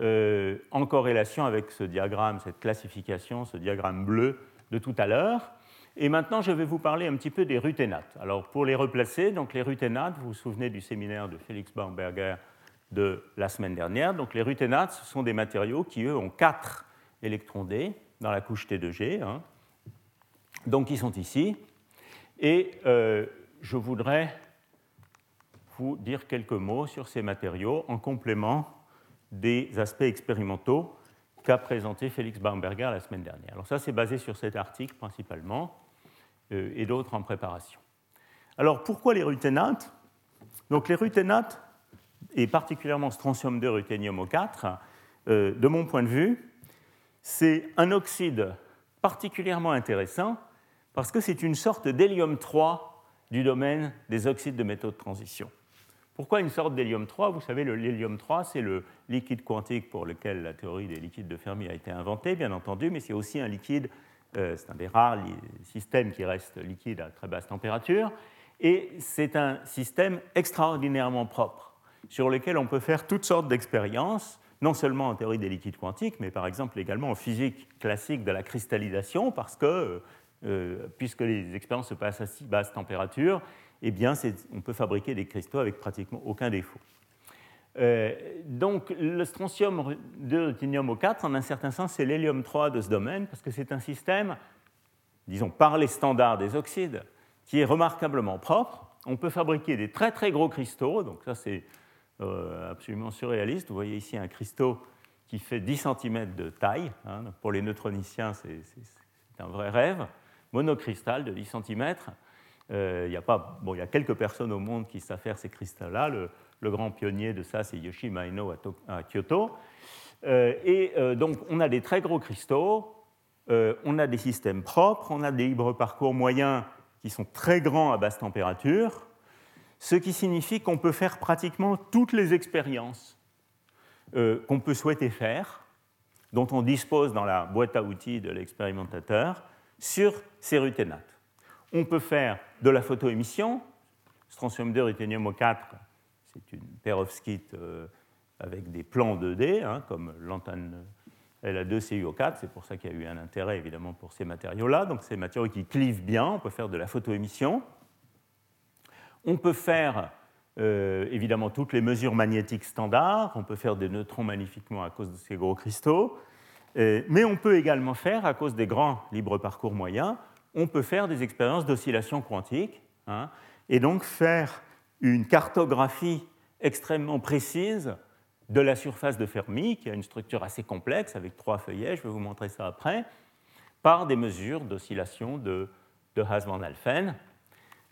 euh, en corrélation avec ce diagramme, cette classification, ce diagramme bleu de tout à l'heure. Et maintenant, je vais vous parler un petit peu des ruténates. Alors, pour les replacer, donc les ruténates, vous vous souvenez du séminaire de Félix Baumberger de la semaine dernière. Donc, les ruténates, ce sont des matériaux qui, eux, ont 4 électrons D dans la couche T2G. Hein. Donc, ils sont ici. Et euh, je voudrais vous dire quelques mots sur ces matériaux en complément des aspects expérimentaux qu'a présenté Félix Baumberger la semaine dernière. Alors ça, c'est basé sur cet article principalement euh, et d'autres en préparation. Alors pourquoi les ruténates? Donc les ruténates, et particulièrement strontium 2 ruthénium O4, euh, de mon point de vue, c'est un oxyde particulièrement intéressant parce que c'est une sorte d'hélium 3 du domaine des oxydes de métaux de transition. Pourquoi une sorte d'hélium 3 Vous savez, l'hélium 3, c'est le liquide quantique pour lequel la théorie des liquides de Fermi a été inventée, bien entendu, mais c'est aussi un liquide, euh, c'est un des rares systèmes qui reste liquide à très basse température, et c'est un système extraordinairement propre, sur lequel on peut faire toutes sortes d'expériences, non seulement en théorie des liquides quantiques, mais par exemple également en physique classique de la cristallisation, parce que, euh, puisque les expériences se passent à si basse température, eh bien, on peut fabriquer des cristaux avec pratiquement aucun défaut. Euh, donc le strontium de ruthenium O4, en un certain sens, c'est l'hélium 3 de ce domaine, parce que c'est un système, disons par les standards des oxydes, qui est remarquablement propre. On peut fabriquer des très très gros cristaux, donc ça c'est euh, absolument surréaliste. Vous voyez ici un cristaux qui fait 10 cm de taille. Hein. pour les neutroniciens, c'est un vrai rêve. Monocristal de 10 cm. Euh, il, y a pas, bon, il y a quelques personnes au monde qui savent faire ces cristaux-là. Le, grand pionnier de ça, c'est Yoshi à, Kyoto. Euh, et euh, donc, on a des très gros cristaux, on a des systèmes propres, on a des libres parcours moyens qui sont très grands à basse température, ce qui signifie qu'on peut faire pratiquement toutes les expériences qu'on peut souhaiter faire, dont on dispose dans la boîte à outils de l'expérimentateur, sur ces ruténates. On peut faire de la photoémission. Strontium 2, ruthénium O4, c'est une perovskite euh, avec des plans 2D, hein, comme l'antenne La2CuO4. C'est pour ça qu'il y a eu un intérêt, évidemment, pour ces matériaux-là. Donc, ces matériaux qui clivent bien. On peut faire de la photoémission. On peut faire, euh, évidemment, toutes les mesures magnétiques standards. On peut faire des neutrons magnifiquement à cause de ces gros cristaux. Euh, mais on peut également faire, à cause des grands libres parcours moyens, on peut faire des expériences d'oscillation quantique hein, et donc faire une cartographie extrêmement précise de la surface de Fermi, qui a une structure assez complexe avec trois feuillets, je vais vous montrer ça après, par des mesures d'oscillation de, de Haas-Van Alphen.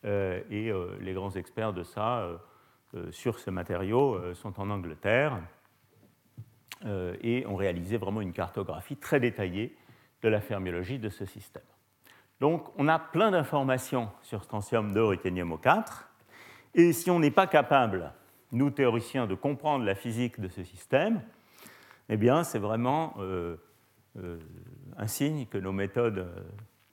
Euh, et euh, les grands experts de ça euh, sur ce matériau sont en Angleterre et ont réalisé vraiment une cartographie très détaillée de la fermiologie de ce système. Donc on a plein d'informations sur strontium 2 ruthénium O4, et si on n'est pas capable, nous théoriciens, de comprendre la physique de ce système, eh bien c'est vraiment euh, euh, un signe que nos méthodes euh,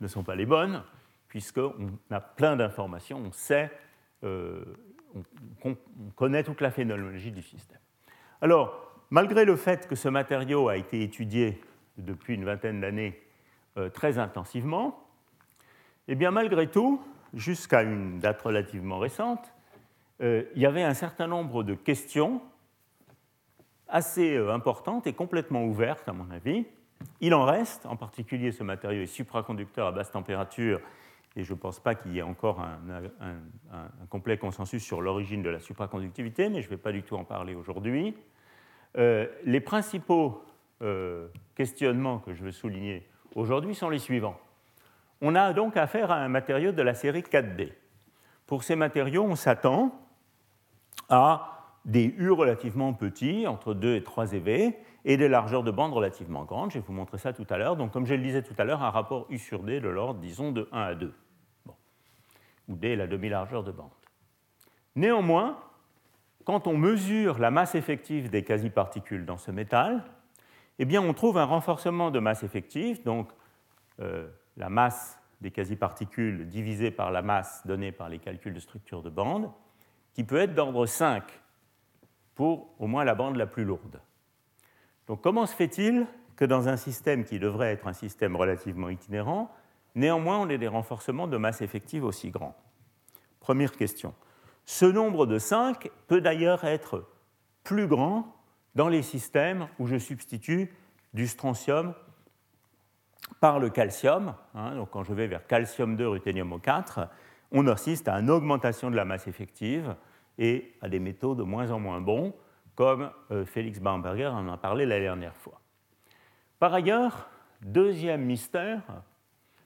ne sont pas les bonnes, puisqu'on a plein d'informations, on sait, on, connaît toute la phénoménologie du système. Alors, malgré le fait que ce matériau a été étudié depuis une vingtaine d'années très intensivement, eh bien, malgré tout, jusqu'à une date relativement récente, euh, il y avait un certain nombre de questions assez euh, importantes et complètement ouvertes, à mon avis. Il en reste, en particulier ce matériau est supraconducteur à basse température, et je ne pense pas qu'il y ait encore un, complet consensus sur l'origine de la supraconductivité, mais je ne vais pas du tout en parler aujourd'hui. Euh, les principaux questionnements que je veux souligner aujourd'hui sont les suivants. On a donc affaire à un matériau de la série 4D. Pour ces matériaux, on s'attend à des U relativement petits, entre 2 et 3 EV, et des largeurs de bande relativement grandes. Je vais vous montrer ça tout à l'heure. Donc, comme je le disais tout à l'heure, un rapport U sur D de l'ordre, disons, de 1 à 2, où D est la demi-largeur de bande. Néanmoins, quand on mesure la masse effective des quasi-particules dans ce métal, eh bien, on trouve un renforcement de masse effective, donc euh, la masse des quasi-particules divisée par la masse donnée par les calculs de structure de bande, qui peut être d'ordre 5 pour au moins la bande la plus lourde. Donc comment se fait-il que dans un système qui devrait être un système relativement itinérant, néanmoins on ait des renforcements de masse effective aussi grands? Première question. Ce nombre de 5 peut d'ailleurs être plus grand dans les systèmes où je substitue du strontium par le calcium. Hein, donc quand je vais vers calcium 2, ruthénium O4, on assiste à une augmentation de la masse effective et à des métaux de moins en moins bons, comme euh, Félix Baumberger en a parlé la dernière fois. Par ailleurs, deuxième mystère,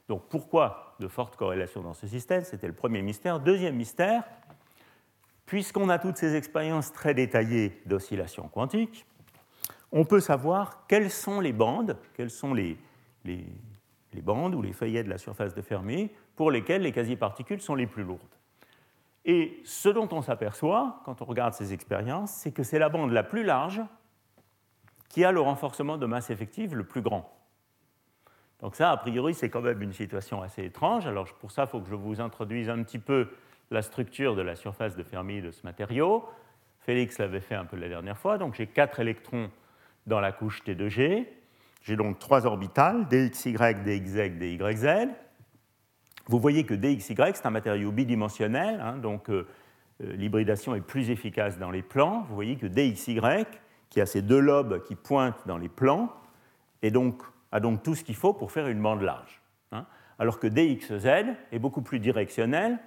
donc pourquoi de fortes corrélations dans ce système C'était le premier mystère. Deuxième mystère, puisqu'on a toutes ces expériences très détaillées d'oscillation quantique, on peut savoir quelles sont les bandes, quelles sont les, les, bandes ou les feuillets de la surface de Fermi pour lesquels les quasi-particules sont les plus lourdes. Et ce dont on s'aperçoit quand on regarde ces expériences, c'est que c'est la bande la plus large qui a le renforcement de masse effective le plus grand. Donc ça, a priori, c'est quand même une situation assez étrange. Alors pour ça, il faut que je vous introduise un petit peu la structure de la surface de Fermi de ce matériau. Félix l'avait fait un peu la dernière fois. Donc j'ai quatre électrons dans la couche T2G. J'ai donc trois orbitales, dxy, dxz, dyz. Vous voyez que dxy, c'est un matériau bidimensionnel, hein, donc euh, euh, l'hybridation est plus efficace dans les plans. Vous voyez que DXY, qui a ces deux lobes qui pointent dans les plans, a donc tout ce qu'il faut pour faire une bande large. Hein. alors que DXZ est beaucoup plus directionnel.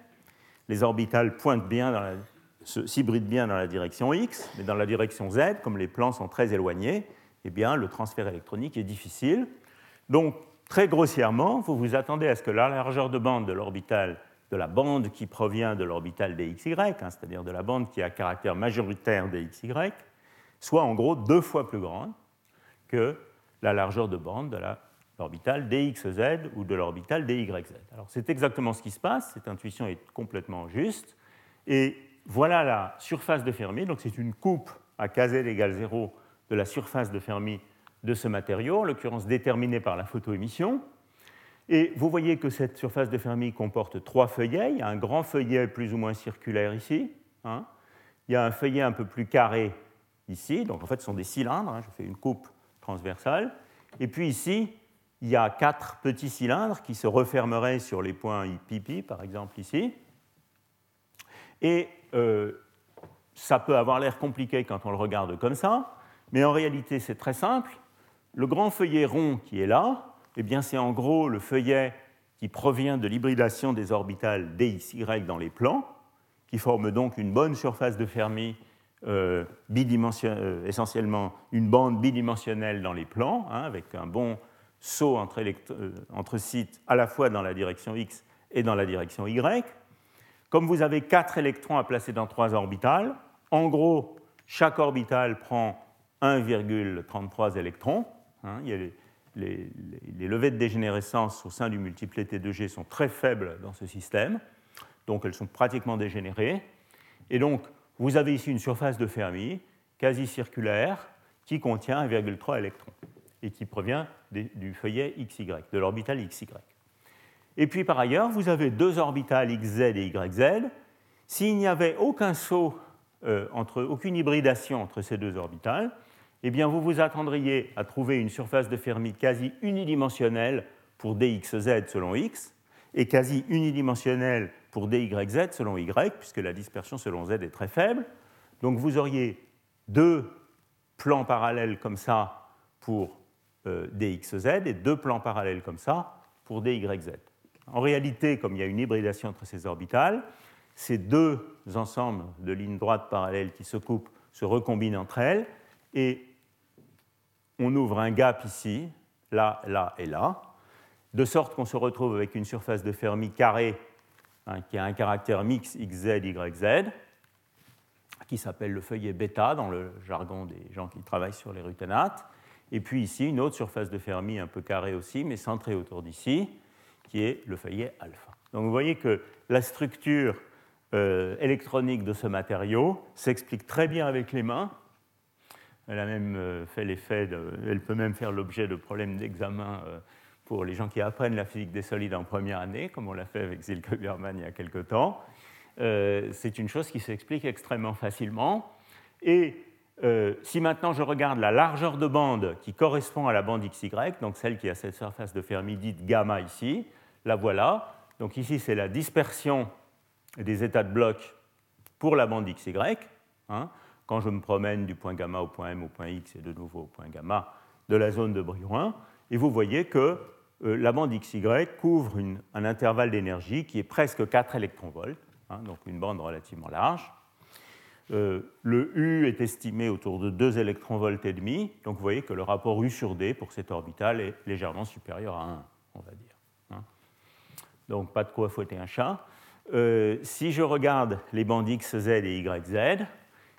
Les orbitales pointent bien s'hybrident bien dans la direction X, mais dans la direction Z, comme les plans sont très éloignés, eh bien, le transfert électronique est difficile. Donc, très grossièrement, vous vous attendez à ce que la largeur de bande de l'orbital de la bande qui provient de l'orbital DXY, hein, c'est-à-dire de la bande qui a caractère majoritaire DXY, soit en gros deux fois plus grande que la largeur de bande de l'orbital DXZ ou de l'orbital DYZ. Alors c'est exactement ce qui se passe, cette intuition est complètement juste, et voilà la surface de Fermi, donc c'est une coupe à kz égale 0 de la surface de Fermi de ce matériau, en l'occurrence déterminée par la photoémission, et vous voyez que cette surface de Fermi comporte trois feuillets. Il y a un grand feuillet plus ou moins circulaire ici. Hein. Il y a un feuillet un peu plus carré ici. Donc en fait, ce sont des cylindres. Hein. Je fais une coupe transversale. Et puis ici, il y a quatre petits cylindres qui se refermeraient sur les points pipi, par exemple ici. Et euh, ça peut avoir l'air compliqué quand on le regarde comme ça, mais en réalité, c'est très simple. Le grand feuillet rond qui est là, eh bien, c'est en gros le feuillet qui provient de l'hybridation des orbitales DXY dans les plans, qui forme donc une bonne surface de Fermi, euh, euh, essentiellement une bande bidimensionnelle dans les plans, hein, avec un bon saut euh, entre, sites à la fois dans la direction X et dans la direction Y. Comme vous avez quatre électrons à placer dans trois orbitales, en gros, chaque orbital prend 1,33 électrons. Hein, les, levées de dégénérescence au sein du multiplet T2G sont très faibles dans ce système, donc elles sont pratiquement dégénérées. Et donc, vous avez ici une surface de Fermi quasi circulaire qui contient 1,3 électrons et qui provient du feuillet XY, de l'orbital XY. Et puis par ailleurs, vous avez deux orbitales XZ et YZ. S'il n'y avait aucun saut, euh, entre, aucune hybridation entre ces deux orbitales, eh bien, vous vous attendriez à trouver une surface de Fermi quasi unidimensionnelle pour dxz selon x et quasi unidimensionnelle pour dyz selon y, puisque la dispersion selon z est très faible. Donc vous auriez deux plans parallèles comme ça pour euh, dxz et deux plans parallèles comme ça pour dyz. En réalité, comme il y a une hybridation entre ces orbitales, ces deux ensembles de lignes droites parallèles qui se coupent se recombinent entre elles on ouvre un gap ici, là, là et là, de sorte qu'on se retrouve avec une surface de Fermi carrée hein, qui a un caractère mix XZ, YZ, qui s'appelle le feuillet bêta dans le jargon des gens qui travaillent sur les ruténates. Et puis ici, une autre surface de Fermi un peu carrée aussi, mais centrée autour d'ici, qui est le feuillet alpha. Donc vous voyez que la structure euh, électronique de ce matériau s'explique très bien avec les mains, elle a même euh, fait l'effet, elle peut même faire l'objet de problèmes d'examen euh, pour les gens qui apprennent la physique des solides en première année, comme on l'a fait avec Silke Berman il y a quelque temps. Euh, c'est une chose qui s'explique extrêmement facilement. Et si maintenant je regarde la largeur de bande qui correspond à la bande XY, donc celle qui a cette surface de Fermi dite gamma ici, la voilà. Donc ici, c'est la dispersion des états de bloc pour la bande XY. Hein quand je me promène du point gamma au point M au point X et de nouveau au point gamma de la zone de Brillouin. Et vous voyez que euh, la bande XY couvre un intervalle d'énergie qui est presque 4 électronvolts, hein, donc une bande relativement large. Euh, le U est estimé autour de 2 électronvolts et demi, donc vous voyez que le rapport U sur D pour cette orbitale est légèrement supérieur à 1, on va dire. Hein. Donc pas de quoi fouetter un chat. Euh, si je regarde les bandes XZ et YZ,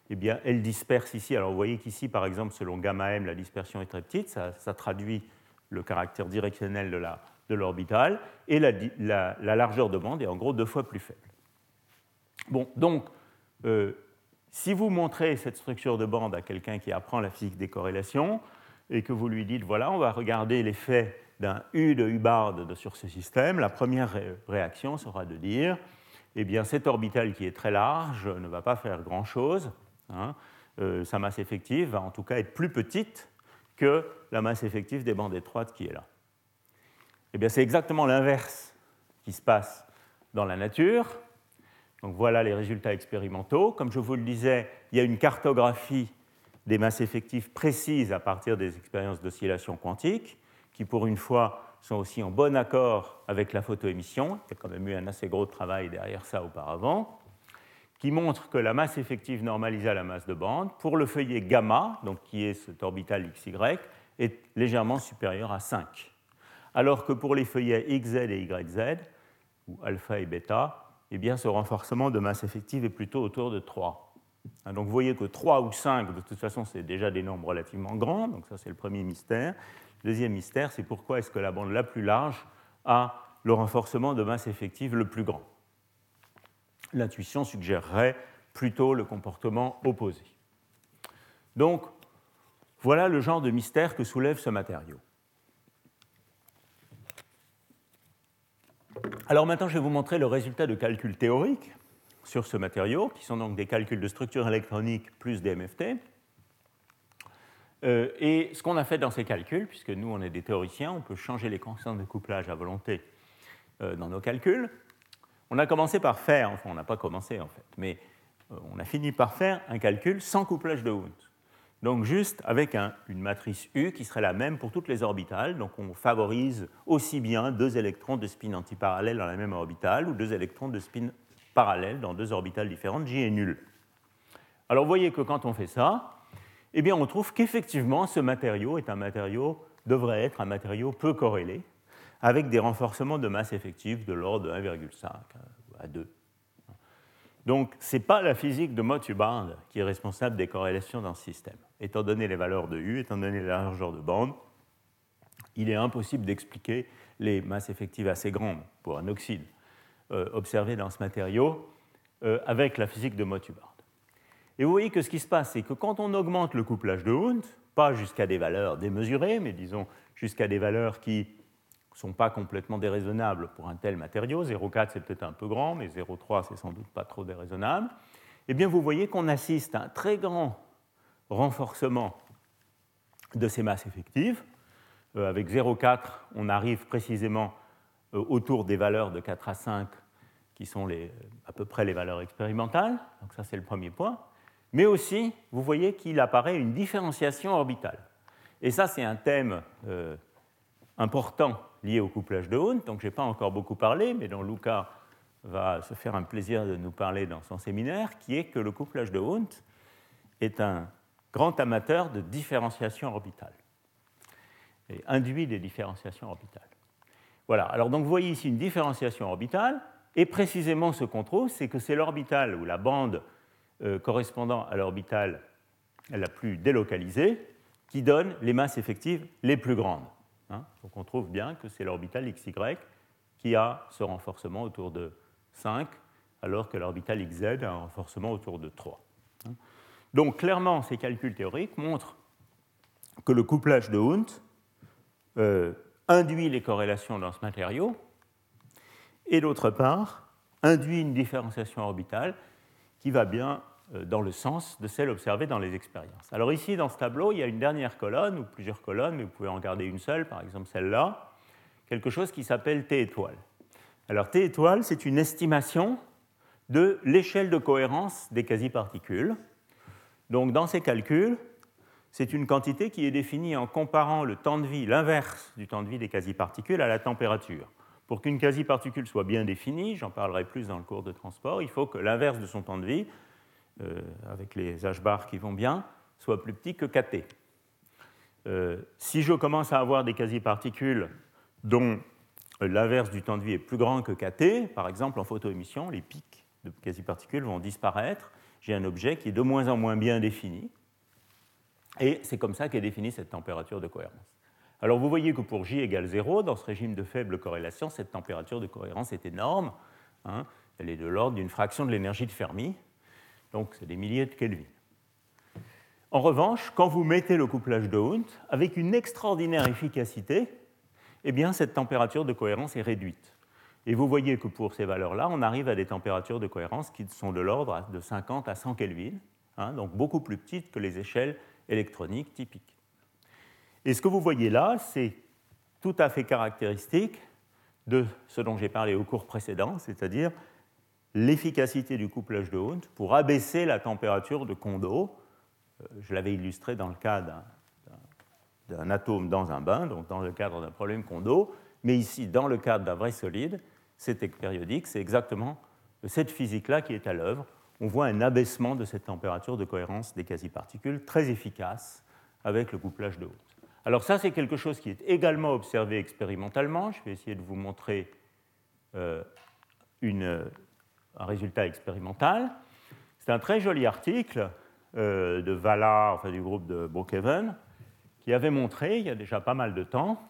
eh bien, elle disperse ici. Alors vous voyez qu'ici, par exemple, selon gamma m, la dispersion est très petite, ça, traduit le caractère directionnel de l'orbital, et la, largeur de bande est en gros deux fois plus faible. Bon, donc, euh, si vous montrez cette structure de bande à quelqu'un qui apprend la physique des corrélations, et que vous lui dites, voilà, on va regarder l'effet d'un U de Hubbard sur ce système, la première réaction sera de dire, eh bien, cet orbital qui est très large ne va pas faire grand-chose, Hein, euh, sa masse effective va en tout cas être plus petite que la masse effective des bandes étroites qui est là. Eh bien, c'est exactement l'inverse qui se passe dans la nature. Donc voilà les résultats expérimentaux. Comme je vous le disais, il y a une cartographie des masses effectives précises à partir des expériences d'oscillation quantique, qui pour une fois sont aussi en bon accord avec la photoémission. Il y a quand même eu un assez gros travail derrière ça auparavant, qui montre que la masse effective normalisée à la masse de bande, pour le feuillet gamma, donc qui est cet orbital XY, est légèrement supérieure à 5. Alors que pour les feuillets XZ et YZ, ou alpha et bêta, eh bien, ce renforcement de masse effective est plutôt autour de 3. Hein, donc vous voyez que 3 ou 5, de toute façon, c'est déjà des nombres relativement grands, donc ça c'est le premier mystère. Le deuxième mystère, c'est pourquoi est-ce que la bande la plus large a le renforcement de masse effective le plus grand? L'intuition suggérerait plutôt le comportement opposé. Donc, voilà le genre de mystère que soulève ce matériau. Alors maintenant, je vais vous montrer le résultat de calculs théoriques sur ce matériau, qui sont donc des calculs de structure électronique plus des MFT. Euh, et ce qu'on a fait dans ces calculs, puisque nous, on est des théoriciens, on peut changer les constantes de couplage à volonté euh, dans nos calculs. On a commencé par faire, enfin, on n'a pas commencé en fait, mais euh, on a fini par faire un calcul sans couplage de Hund. Donc juste avec une matrice U qui serait la même pour toutes les orbitales. Donc on favorise aussi bien deux électrons de spin antiparallèle dans la même orbitale ou deux électrons de spin parallèle dans deux orbitales différentes. J est nul. Alors vous voyez que quand on fait ça, eh bien on trouve qu'effectivement ce matériau est un matériau, devrait être un matériau peu corrélé, avec des renforcements de masse effective de l'ordre de 1,5 à 2. Donc, ce n'est pas la physique de Mottuband qui est responsable des corrélations dans ce système. Étant donné les valeurs de U, étant donné la largeur de bande, il est impossible d'expliquer les masses effectives assez grandes pour un oxyde euh, observé dans ce matériau euh, avec la physique de Mottuband. Et vous voyez que ce qui se passe, c'est que quand on augmente le couplage de Hund, pas jusqu'à des valeurs démesurées, mais disons jusqu'à des valeurs qui sont pas complètement déraisonnables pour un tel matériau. 0,4 c'est peut-être un peu grand, mais 0,3 c'est sans doute pas trop déraisonnable. Eh bien, vous voyez qu'on assiste à un très grand renforcement de ces masses effectives. Euh, avec 0,4, on arrive précisément euh, autour des valeurs de 4 à 5 qui sont à peu près les valeurs expérimentales. Donc ça, c'est le premier point. Mais aussi, vous voyez qu'il apparaît une différenciation orbitale. Et ça, c'est un thème euh, important lié au couplage de Hund, donc je n'ai pas encore beaucoup parlé, mais dont Luca va se faire un plaisir de nous parler dans son séminaire, qui est que le couplage de Hund est un grand amateur de différenciation orbitale et induit des différenciations orbitales. Voilà, alors donc vous voyez ici une différenciation orbitale, et précisément ce qu'on trouve, c'est que c'est l'orbital ou la bande euh, correspondant à l'orbitale la plus délocalisée qui donne les masses effectives les plus grandes. Hein? Donc on trouve bien que c'est l'orbital XY qui a ce renforcement autour de 5, alors que l'orbital XZ a un renforcement autour de 3. Hein? Donc clairement, ces calculs théoriques montrent que le couplage de Hund euh, induit les corrélations dans ce matériau, et d'autre part, induit une différenciation orbitale qui va bien dans le sens de celle observée dans les expériences. Alors ici, dans ce tableau, il y a une dernière colonne, ou plusieurs colonnes, mais vous pouvez en garder une seule, par exemple celle-là, quelque chose qui s'appelle T étoile. Alors T étoile, c'est une estimation de l'échelle de cohérence des quasi-particules. Donc dans ces calculs, c'est une quantité qui est définie en comparant le temps de vie, l'inverse du temps de vie des quasi-particules, à la température. Pour qu'une quasi-particule soit bien définie, j'en parlerai plus dans le cours de transport, il faut que l'inverse de son temps de vie, euh, avec les h bar qui vont bien, soit plus petit que kT. Euh, si je commence à avoir des quasi-particules dont l'inverse du temps de vie est plus grand que kT, par exemple en photoémission, les pics de quasi-particules vont disparaître. J'ai un objet qui est de moins en moins bien défini. Et c'est comme ça qu'est définie cette température de cohérence. Alors vous voyez que pour J égale 0, dans ce régime de faible corrélation, cette température de cohérence est énorme. Hein. Elle est de l'ordre d'une fraction de l'énergie de Fermi donc c'est des milliers de Kelvin. En revanche, quand vous mettez le couplage de Hund, avec une extraordinaire efficacité, eh bien, cette température de cohérence est réduite. Et vous voyez que pour ces valeurs-là, on arrive à des températures de cohérence qui sont de l'ordre de 50 à 100 Kelvin, hein, donc beaucoup plus petites que les échelles électroniques typiques. Et ce que vous voyez là, c'est tout à fait caractéristique de ce dont j'ai parlé au cours précédent, c'est-à-dire l'efficacité du couplage de Hund pour abaisser la température de Kondo. Euh, je l'avais illustré dans le cas d'un atome dans un bain, donc dans le cadre d'un problème Kondo, mais ici, dans le cadre d'un vrai solide, c'est périodique, c'est exactement cette physique-là qui est à l'œuvre. On voit un abaissement de cette température de cohérence des quasi-particules très efficace avec le couplage de Hund. Alors ça, c'est quelque chose qui est également observé expérimentalement. Je vais essayer de vous montrer euh, un résultat expérimental. C'est un très joli article euh, de Vala, enfin du groupe de Brookhaven, qui avait montré, il y a déjà pas mal de temps,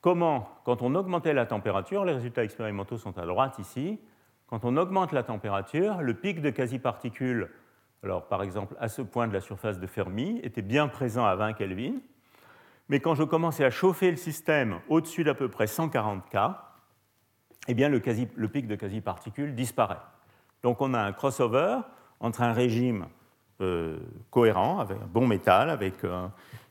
comment, quand on augmentait la température, les résultats expérimentaux sont à droite ici, quand on augmente la température, le pic de quasi-particules, alors par exemple à ce point de la surface de Fermi, était bien présent à 20 Kelvin, mais quand je commençais à chauffer le système au-dessus d'à peu près 140 K, eh le, pic de quasi-particules disparaît. Donc on a un crossover entre un régime euh, cohérent, avec un bon métal, avec euh,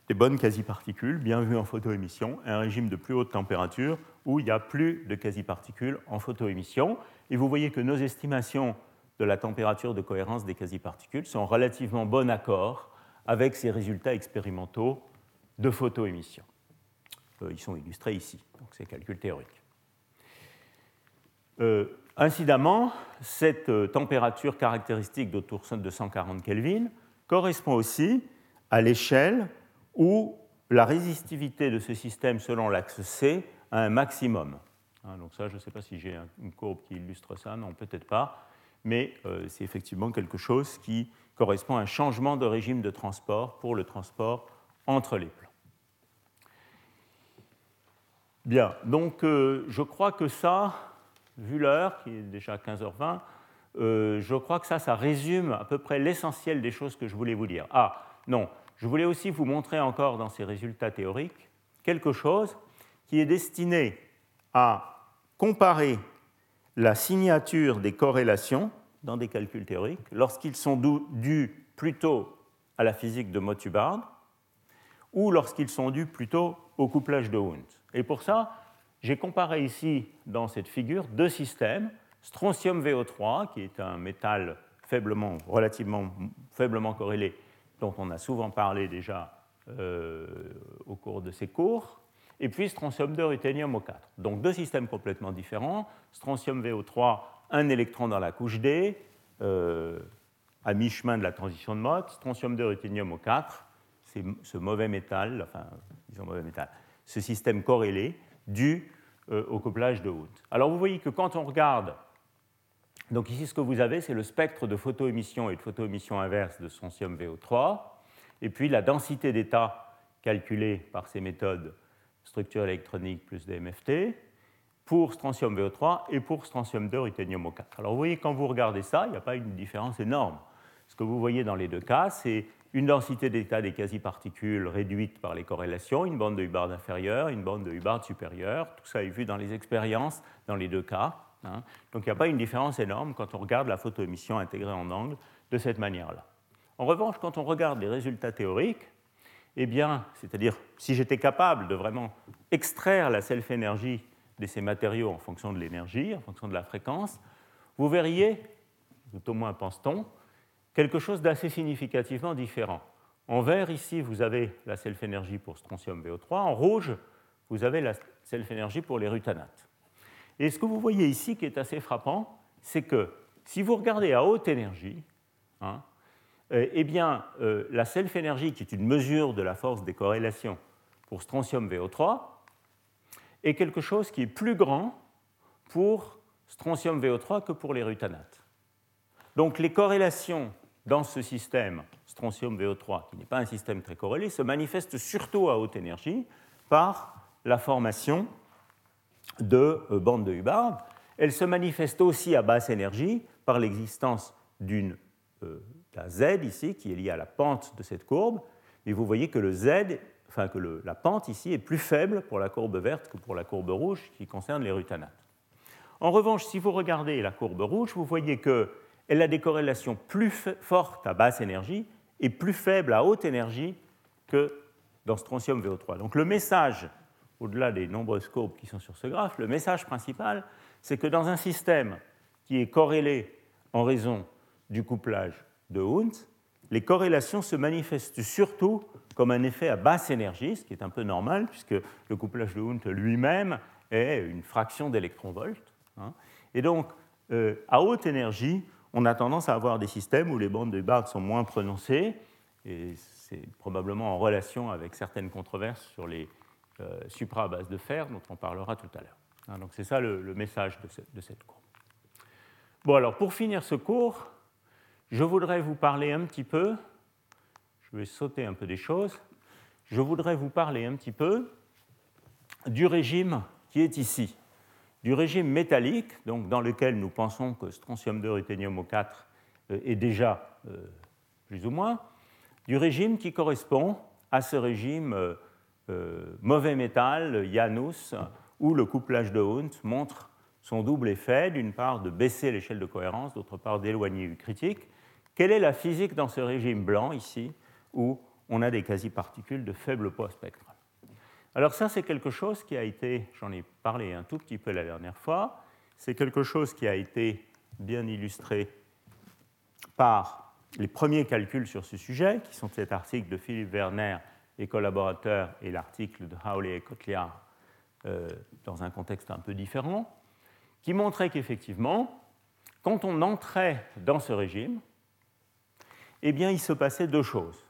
des bonnes quasi-particules, bien vues en photoémission, et un régime de plus haute température où il n'y a plus de quasi-particules en photoémission. Et vous voyez que nos estimations de la température de cohérence des quasi-particules sont en relativement bon accord avec ces résultats expérimentaux de photoémission. Euh, ils sont illustrés ici, donc c'est calcul théorique. Euh, incidemment, cette euh, température caractéristique d'autour de 140 Kelvin correspond aussi à l'échelle où la résistivité de ce système selon l'axe C a un maximum. Hein, donc ça, je ne sais pas si j'ai une courbe qui illustre ça, non, peut-être pas, mais c'est effectivement quelque chose qui correspond à un changement de régime de transport pour le transport entre les plans. Bien, donc euh, je crois que ça, vu l'heure, qui est déjà 15h20, euh, je crois que ça, ça résume à peu près l'essentiel des choses que je voulais vous dire. Ah, non, je voulais aussi vous montrer encore dans ces résultats théoriques quelque chose qui est destiné à comparer la signature des corrélations dans des calculs théoriques lorsqu'ils sont dus plutôt à la physique de Mott-Hubbard ou lorsqu'ils sont dus plutôt au couplage de Hund. Et pour ça, j'ai comparé ici, dans cette figure, deux systèmes. Strontium VO3, qui est un métal faiblement, relativement faiblement corrélé, dont on a souvent parlé déjà euh, au cours de ces cours, et puis strontium 2 ruthénium O4. Donc deux systèmes complètement différents. Strontium VO3, un électron dans la couche D, euh, à mi-chemin de la transition de Mott. Strontium 2 ruthénium O4, c'est ce mauvais métal, enfin, disons mauvais métal, ce système corrélé dû euh, au couplage de Hund. Alors vous voyez que quand on regarde, donc ici ce que vous avez, c'est le spectre de photoémission et de photoémission inverse de strontium VO3, et puis la densité d'état calculée par ces méthodes structure électronique plus DMFT pour strontium VO3 et pour strontium 2 ruthénium O4. Alors vous voyez, quand vous regardez ça, il n'y a pas une différence énorme. Ce que vous voyez dans les deux cas, c'est une densité d'état des quasi-particules réduite par les corrélations, une bande de Hubbard inférieure, une bande de Hubbard supérieure. Tout ça est vu dans les expériences dans les deux cas. Hein. Donc il n'y a pas une différence énorme quand on regarde la photoémission intégrée en angle de cette manière-là. En revanche, quand on regarde les résultats théoriques, eh bien, c'est-à-dire si j'étais capable de vraiment extraire la self-énergie de ces matériaux en fonction de l'énergie, en fonction de la fréquence, vous verriez, tout au moins pense-t-on, quelque chose d'assez significativement différent. En vert, ici, vous avez la self-énergie pour strontium VO3. En rouge, vous avez la self-énergie pour les rutanates. Et ce que vous voyez ici, qui est assez frappant, c'est que si vous regardez à haute énergie, hein, euh, eh bien, euh, la self-énergie, qui est une mesure de la force des corrélations pour strontium VO3, est quelque chose qui est plus grand pour strontium VO3 que pour les rutanates. Donc les corrélations dans ce système strontium VO3, qui n'est pas un système très corrélé, se manifeste surtout à haute énergie par la formation de euh, bandes de Hubbard. Elle se manifeste aussi à basse énergie par l'existence d'une euh, Z ici, qui est liée à la pente de cette courbe. Et vous voyez que le Z, enfin que la pente ici est plus faible pour la courbe verte que pour la courbe rouge qui concerne les rutanates. En revanche, si vous regardez la courbe rouge, vous voyez que elle a des corrélations plus fortes à basse énergie et plus faibles à haute énergie que dans strontium VO3. Donc le message, au-delà des nombreuses courbes qui sont sur ce graphe, le message principal, c'est que dans un système qui est corrélé en raison du couplage de Hund, les corrélations se manifestent surtout comme un effet à basse énergie, ce qui est un peu normal, puisque le couplage de Hund lui-même est une fraction d'électronvolt. Hein. Et donc, euh, à haute énergie, on a tendance à avoir des systèmes où les bandes de Barth sont moins prononcées, et c'est probablement en relation avec certaines controverses sur les euh, supra à base de fer, dont on parlera tout à l'heure. Hein. donc c'est ça le, message de de cette courbe. Bon, alors pour finir ce cours, je voudrais vous parler un petit peu, je vais sauter un peu des choses, je voudrais vous parler un petit peu du régime qui est ici, du régime métallique, dans lequel nous pensons que strontium 2 ruthénium 4 euh, est déjà euh, plus ou moins, du régime qui correspond à ce régime euh, mauvais métal, Janus, où le couplage de Hund montre son double effet, d'une part de baisser l'échelle de cohérence, d'autre part d'éloigner U critique, quelle est la physique dans ce régime blanc ici, où on a des quasi-particules de faible poids spectral Alors ça, c'est quelque chose qui a été, j'en ai parlé un tout petit peu la dernière fois, c'est quelque chose qui a été bien illustré par les premiers calculs sur ce sujet, qui sont cet article de Philippe Werner et collaborateurs et l'article de Howley et Kotliar euh, dans un contexte un peu différent, qui montrait qu'effectivement, quand on entrait dans ce régime, eh bien, il se passait deux choses.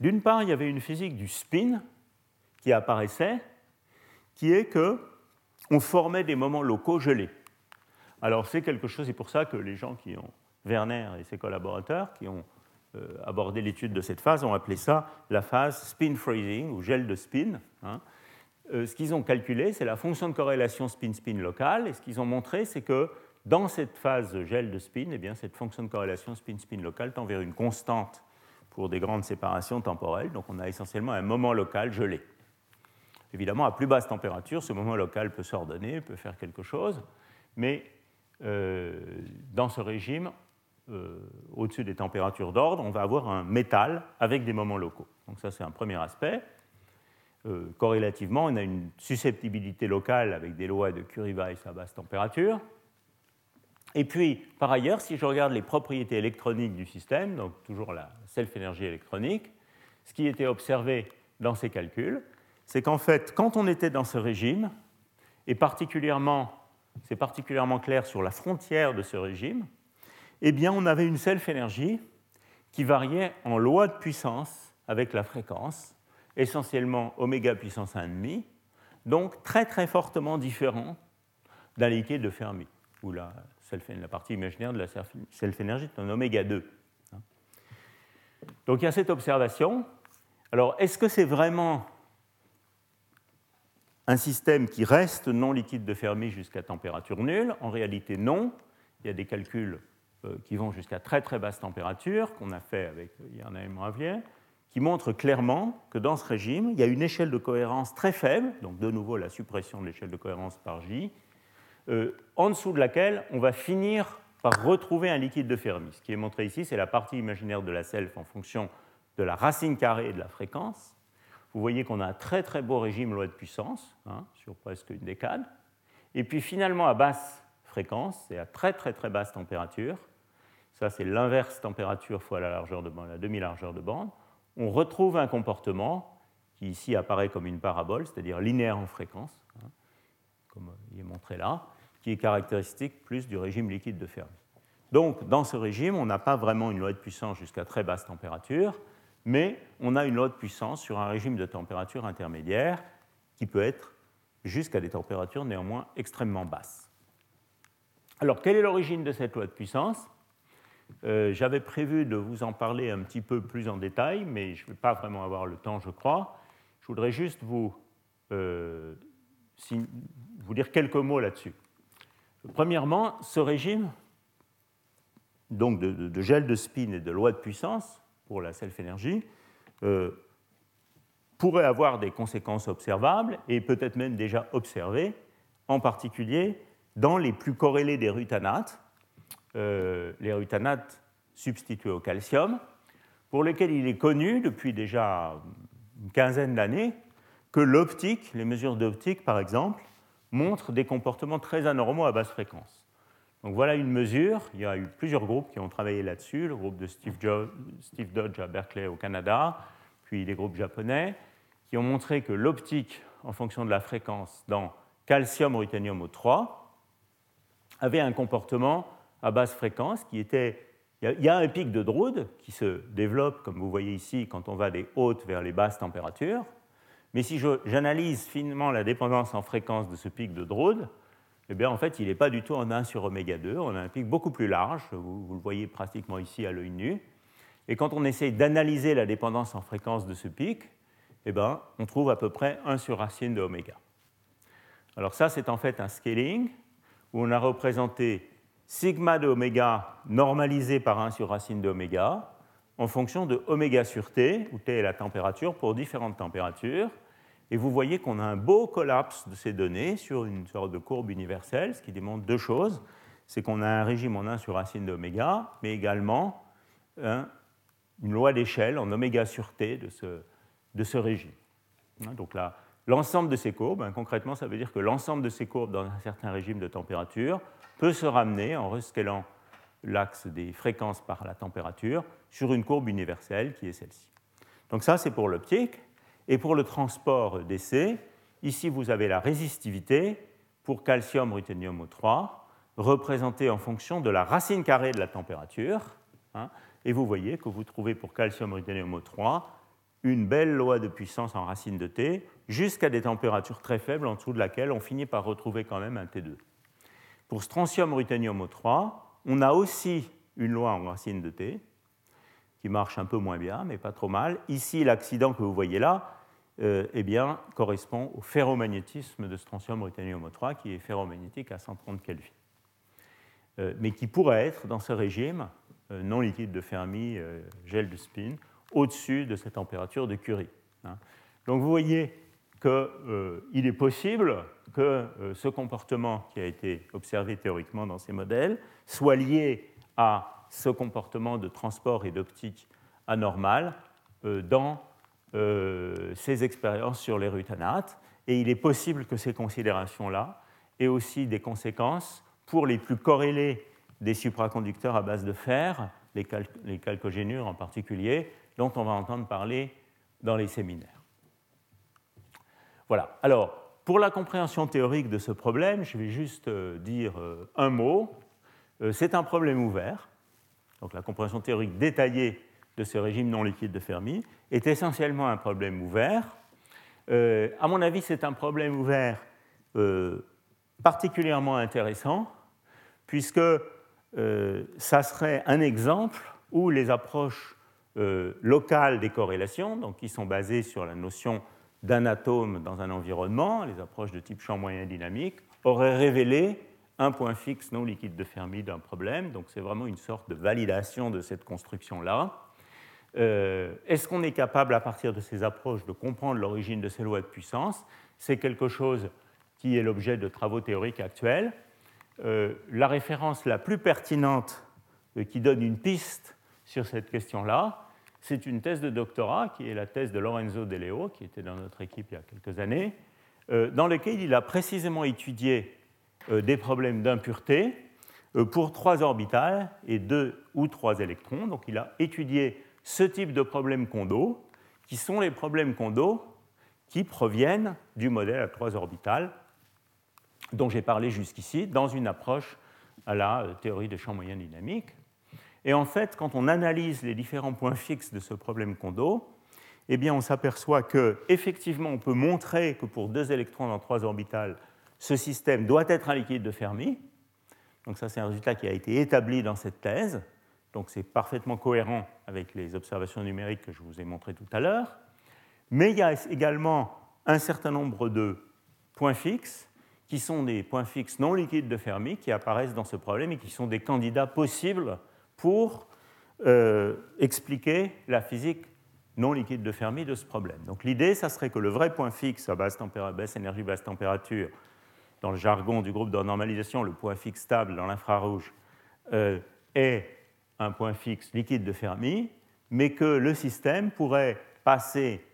D'une part, il y avait une physique du spin qui apparaissait, qui est que on formait des moments locaux gelés. Alors c'est quelque chose, c'est pour ça que les gens qui ont Werner et ses collaborateurs qui ont euh, abordé l'étude de cette phase ont appelé ça la phase spin freezing ou gel de spin. Hein. Euh, ce qu'ils ont calculé, c'est la fonction de corrélation spin-spin locale, et ce qu'ils ont montré, c'est que dans cette phase gel de spin, eh bien, cette fonction de corrélation spin-spin locale tend vers une constante pour des grandes séparations temporelles. Donc on a essentiellement un moment local gelé. Évidemment, à plus basse température, ce moment local peut s'ordonner, peut faire quelque chose, mais euh, dans ce régime, euh, au-dessus des températures d'ordre, on va avoir un métal avec des moments locaux. Donc ça, c'est un premier aspect. Euh, corrélativement, on a une susceptibilité locale avec des lois de Curie-Weiss à basse température. Et puis, par ailleurs, si je regarde les propriétés électroniques du système, donc toujours la self-énergie électronique, ce qui était observé dans ces calculs, c'est qu'en fait, quand on était dans ce régime, et particulièrement, c'est particulièrement clair sur la frontière de ce régime, eh on avait une self-énergie qui variait en loi de puissance avec la fréquence, essentiellement oméga puissance 1,5, donc très très fortement différent d'un liquide de Fermi, où la la partie imaginaire de la self-énergie est un oméga 2. Donc il y a cette observation. Alors est-ce que c'est vraiment un système qui reste non liquide de Fermi jusqu'à température nulle En réalité non. Il y a des calculs euh, qui vont jusqu'à très très basse température qu'on a fait avec Yann et Ravier, qui montrent clairement que dans ce régime, il y a une échelle de cohérence très faible, donc de nouveau la suppression de l'échelle de cohérence par J, euh, en dessous de laquelle on va finir par retrouver un liquide de Fermi. Ce qui est montré ici, c'est la partie imaginaire de la self en fonction de la racine carrée et de la fréquence. Vous voyez qu'on a un très très beau régime loi de puissance, hein, sur presque une décade. Et puis finalement, à basse fréquence, et à très très très basse température, ça c'est l'inverse température fois la largeur de la demi-largeur de bande, on retrouve un comportement qui ici apparaît comme une parabole, c'est-à-dire linéaire en fréquence, hein, comme il est montré là, qui est caractéristique plus du régime liquide de Fermi. Donc, dans ce régime, on n'a pas vraiment une loi de puissance jusqu'à très basse température, mais on a une loi de puissance sur un régime de température intermédiaire qui peut être jusqu'à des températures néanmoins extrêmement basses. Alors, quelle est l'origine de cette loi de puissance? Euh, J'avais prévu de vous en parler un petit peu plus en détail, mais je ne vais pas vraiment avoir le temps, je crois. Je voudrais juste vous, euh, vous dire quelques mots là-dessus. Premièrement, ce régime donc de, gel de spin et de loi de puissance pour la self-énergie euh, pourrait avoir des conséquences observables et peut-être même déjà observées, en particulier dans les plus corrélés des rutanates, euh, les rutanates substitués au calcium, pour lesquels il est connu depuis déjà une quinzaine d'années que l'optique, les mesures d'optique par exemple, montrent des comportements très anormaux à basse fréquence. Donc voilà une mesure. Il y a eu plusieurs groupes qui ont travaillé là-dessus. Le groupe de Steve, Dodge à Berkeley au Canada, puis les groupes japonais, qui ont montré que l'optique en fonction de la fréquence dans calcium ruthenium O3 avait un comportement à basse fréquence qui était il y a un pic de Drude qui se développe, comme vous voyez ici, quand on va des hautes vers les basses températures. Mais si j'analyse finement la dépendance en fréquence de ce pic de Drude, eh bien, en fait, il n'est pas du tout en 1 sur oméga 2. On a un pic beaucoup plus large, vous, le voyez pratiquement ici à l'œil nu. Et quand on essaye d'analyser la dépendance en fréquence de ce pic, eh bien, on trouve à peu près 1 sur racine de oméga. Alors ça, c'est en fait un scaling où on a représenté sigma de oméga normalisé par 1 sur racine de oméga en fonction de oméga sur t, où t est la température, pour différentes températures. Et vous voyez qu'on a un beau collapse de ces données sur une sorte de courbe universelle, ce qui démontre deux choses. C'est qu'on a un régime en 1 sur racine d'oméga, mais également une loi d'échelle en oméga sur t de ce, de ce régime. Hein, donc là, l'ensemble de ces courbes, hein, concrètement, ça veut dire que l'ensemble de ces courbes dans un certain régime de température peut se ramener en rescalant l'axe des fréquences par la température sur une courbe universelle qui est celle-ci. Donc ça, c'est pour l'optique. Et pour le transport d'essai, ici, vous avez la résistivité pour calcium ruthénium O3, représentée en fonction de la racine carrée de la température. Hein. et vous voyez que vous trouvez pour calcium ruthénium O3 une belle loi de puissance en racine de T, jusqu'à des températures très faibles en dessous de laquelle on finit par retrouver quand même un T2. Pour strontium ruthénium O3, on a aussi une loi en racine de T, qui marche un peu moins bien, mais pas trop mal. Ici, l'accident que vous voyez là euh, eh bien, correspond au ferromagnétisme de strontium ruthénium O3, qui est ferromagnétique à 130 Kelvin. Euh, mais qui pourrait être, dans ce régime, euh, non liquide de Fermi, gel de spin, au-dessus de cette température de Curie. Hein. Donc vous voyez qu'il est possible que ce comportement qui a été observé théoriquement dans ces modèles soit lié à ce comportement de transport et d'optique anormal dans euh, ces expériences sur les rutanates. Et il est possible que ces considérations-là aient aussi des conséquences pour les plus corrélés des supraconducteurs à base de fer, les, les calcogénures en particulier, dont on va entendre parler dans les séminaires. Voilà. Alors, pour la compréhension théorique de ce problème, je vais juste euh, dire euh, un mot. Euh, c'est un problème ouvert. Donc la compréhension théorique détaillée de ce régime non liquide de Fermi est essentiellement un problème ouvert. à mon avis, c'est un problème ouvert particulièrement intéressant, puisque ça serait un exemple où les approches locales des corrélations, donc qui sont basées sur la notion d'un atome dans un environnement, les approches de type champ moyen dynamique, auraient révélé un point fixe non liquide de Fermi d'un problème. Donc c'est vraiment une sorte de validation de cette construction-là. Euh, est-ce qu'on est capable, à partir de ces approches, de comprendre l'origine de ces lois de puissance? C'est quelque chose qui est l'objet de travaux théoriques actuels. Euh, la référence la plus pertinente euh, qui donne une piste sur cette question-là, c'est une thèse de doctorat qui est la thèse de Lorenzo De Leo, qui était dans notre équipe il y a quelques années, dans laquelle il a précisément étudié des problèmes d'impureté pour trois orbitales et deux ou trois électrons. Donc il a étudié ce type de problèmes Kondo, qui sont les problèmes Kondo qui proviennent du modèle à trois orbitales dont j'ai parlé jusqu'ici, dans une approche à la théorie des champs moyens dynamiques. Et en fait, quand on analyse les différents points fixes de ce problème Kondo, eh bien, on s'aperçoit qu'effectivement, on peut montrer que pour deux électrons dans trois orbitales, ce système doit être un liquide de Fermi. Donc ça, c'est un résultat qui a été établi dans cette thèse. Donc c'est parfaitement cohérent avec les observations numériques que je vous ai montrées tout à l'heure. Mais il y a également un certain nombre de points fixes qui sont des points fixes non liquides de Fermi qui apparaissent dans ce problème et qui sont des candidats possibles pour euh, expliquer la physique non liquide de Fermi de ce problème. Donc l'idée, ça serait que le vrai point fixe à basse, énergie, basse température, dans le jargon du groupe de normalisation, le point fixe stable dans l'infrarouge, euh, est un point fixe liquide de Fermi, mais que le système pourrait passer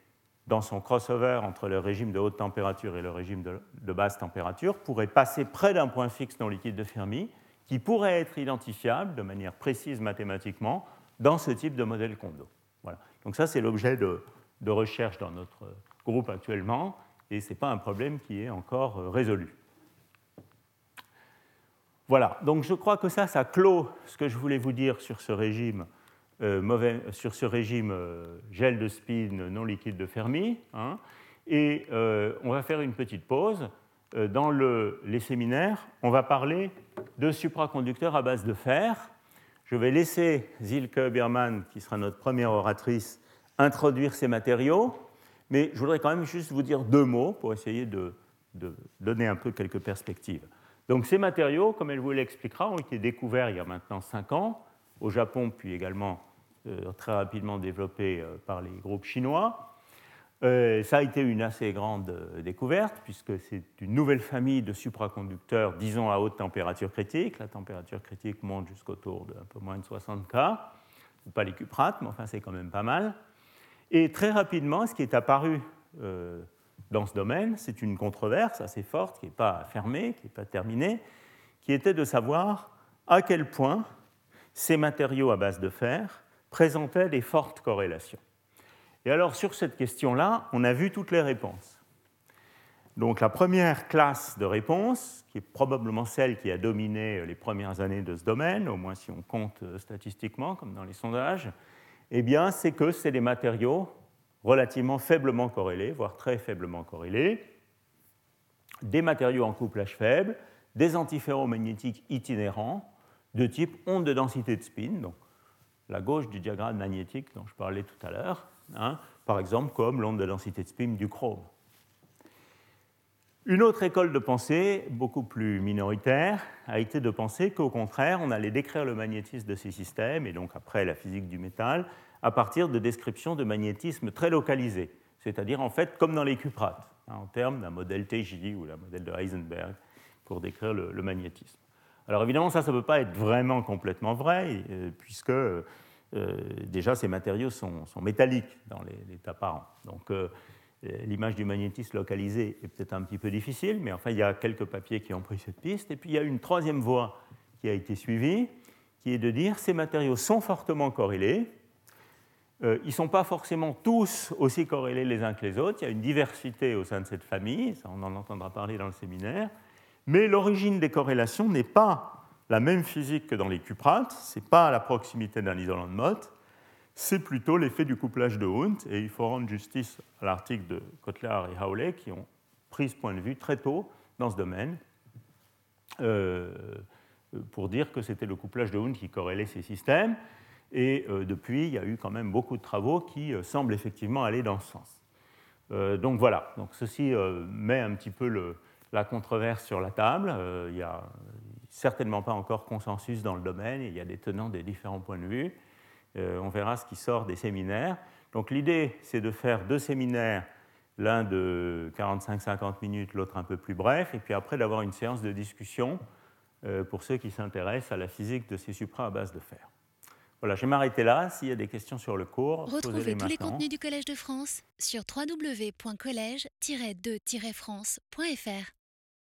dans son crossover entre le régime de haute température et le régime de, basse température, pourrait passer près d'un point fixe non liquide de Fermi, qui pourraient être identifiables de manière précise mathématiquement dans ce type de modèle Kondo. Voilà. Donc ça, c'est l'objet de, de, recherche dans notre groupe actuellement, et ce n'est pas un problème qui est encore euh, résolu. Voilà, donc je crois que ça, ça clôt ce que je voulais vous dire sur ce régime, euh, mauvais, sur ce régime euh, gel de spin non liquide de Fermi. Hein. et on va faire une petite pause. Dans le, les séminaires, on va parler de supraconducteurs à base de fer. Je vais laisser Zilke Biermann, qui sera notre première oratrice, introduire ces matériaux, mais je voudrais quand même juste vous dire deux mots pour essayer de, donner un peu quelques perspectives. Donc ces matériaux, comme elle vous l'expliquera, ont été découverts il y a maintenant cinq ans au Japon, puis également euh, très rapidement développés euh, par les groupes chinois. Euh, ça a été une assez grande découverte, puisque c'est une nouvelle famille de supraconducteurs, disons à haute température critique. La température critique monte jusqu'autour de un peu moins de 60 K. Pas les cuprates, mais enfin c'est quand même pas mal. Et très rapidement, ce qui est apparu dans ce domaine, c'est une controverse assez forte, qui n'est pas fermée, qui n'est pas terminée, qui était de savoir à quel point ces matériaux à base de fer présentaient des fortes corrélations. Et alors sur cette question-là, on a vu toutes les réponses. Donc la première classe de réponses, qui est probablement celle qui a dominé les premières années de ce domaine, au moins si on compte statistiquement, comme dans les sondages, eh bien, c'est que c'est des matériaux relativement faiblement corrélés, voire très faiblement corrélés, des matériaux en couplage faible, des antiferromagnétiques itinérants de type onde de densité de spin, donc la gauche du diagramme magnétique dont je parlais tout à l'heure, Hein, par exemple comme l'onde de densité de spin du chrome. Une autre école de pensée, beaucoup plus minoritaire, a été de penser qu'au contraire, on allait décrire le magnétisme de ces systèmes, et donc après la physique du métal, à partir de descriptions de magnétisme très localisées, c'est-à-dire en fait comme dans les cuprates, hein, en termes d'un modèle TJD ou d'un modèle de Heisenberg pour décrire le, magnétisme. Alors évidemment, ça, ça ne peut pas être vraiment complètement vrai, euh, puisque euh, déjà ces matériaux sont, métalliques dans l'état parent. Donc euh, l'image du magnétisme localisé est peut-être un petit peu difficile, mais enfin il y a quelques papiers qui ont pris cette piste. Et puis il y a une troisième voie qui a été suivie, qui est de dire ces matériaux sont fortement corrélés. Euh, ils ne sont pas forcément tous aussi corrélés les uns que les autres. Il y a une diversité au sein de cette famille, on en entendra parler dans le séminaire. Mais l'origine des corrélations n'est pas la même physique que dans les cuprates, ce n'est pas à la proximité d'un isolant de Mott, c'est plutôt l'effet du couplage de Hund, et il faut rendre justice à l'article de Kotler et Howley qui ont pris ce point de vue très tôt dans ce domaine euh, pour dire que c'était le couplage de Hund qui corrélait ces systèmes. Et euh, depuis, il y a eu quand même beaucoup de travaux qui euh, semblent effectivement aller dans ce sens. donc voilà, donc ceci met un petit peu la controverse sur la table. il y a certainement pas encore consensus dans le domaine, il y a des tenants des différents points de vue. Euh, on verra ce qui sort des séminaires. Donc l'idée, c'est de faire deux séminaires, l'un de 45-50 minutes, l'autre un peu plus bref, et puis après d'avoir une séance de discussion euh, pour ceux qui s'intéressent à la physique de ces supras à base de fer. Voilà, je vais m'arrêter là. S'il y a des questions sur le cours, retrouvez tous les contenus du Collège de France sur www.colège-2-france.fr.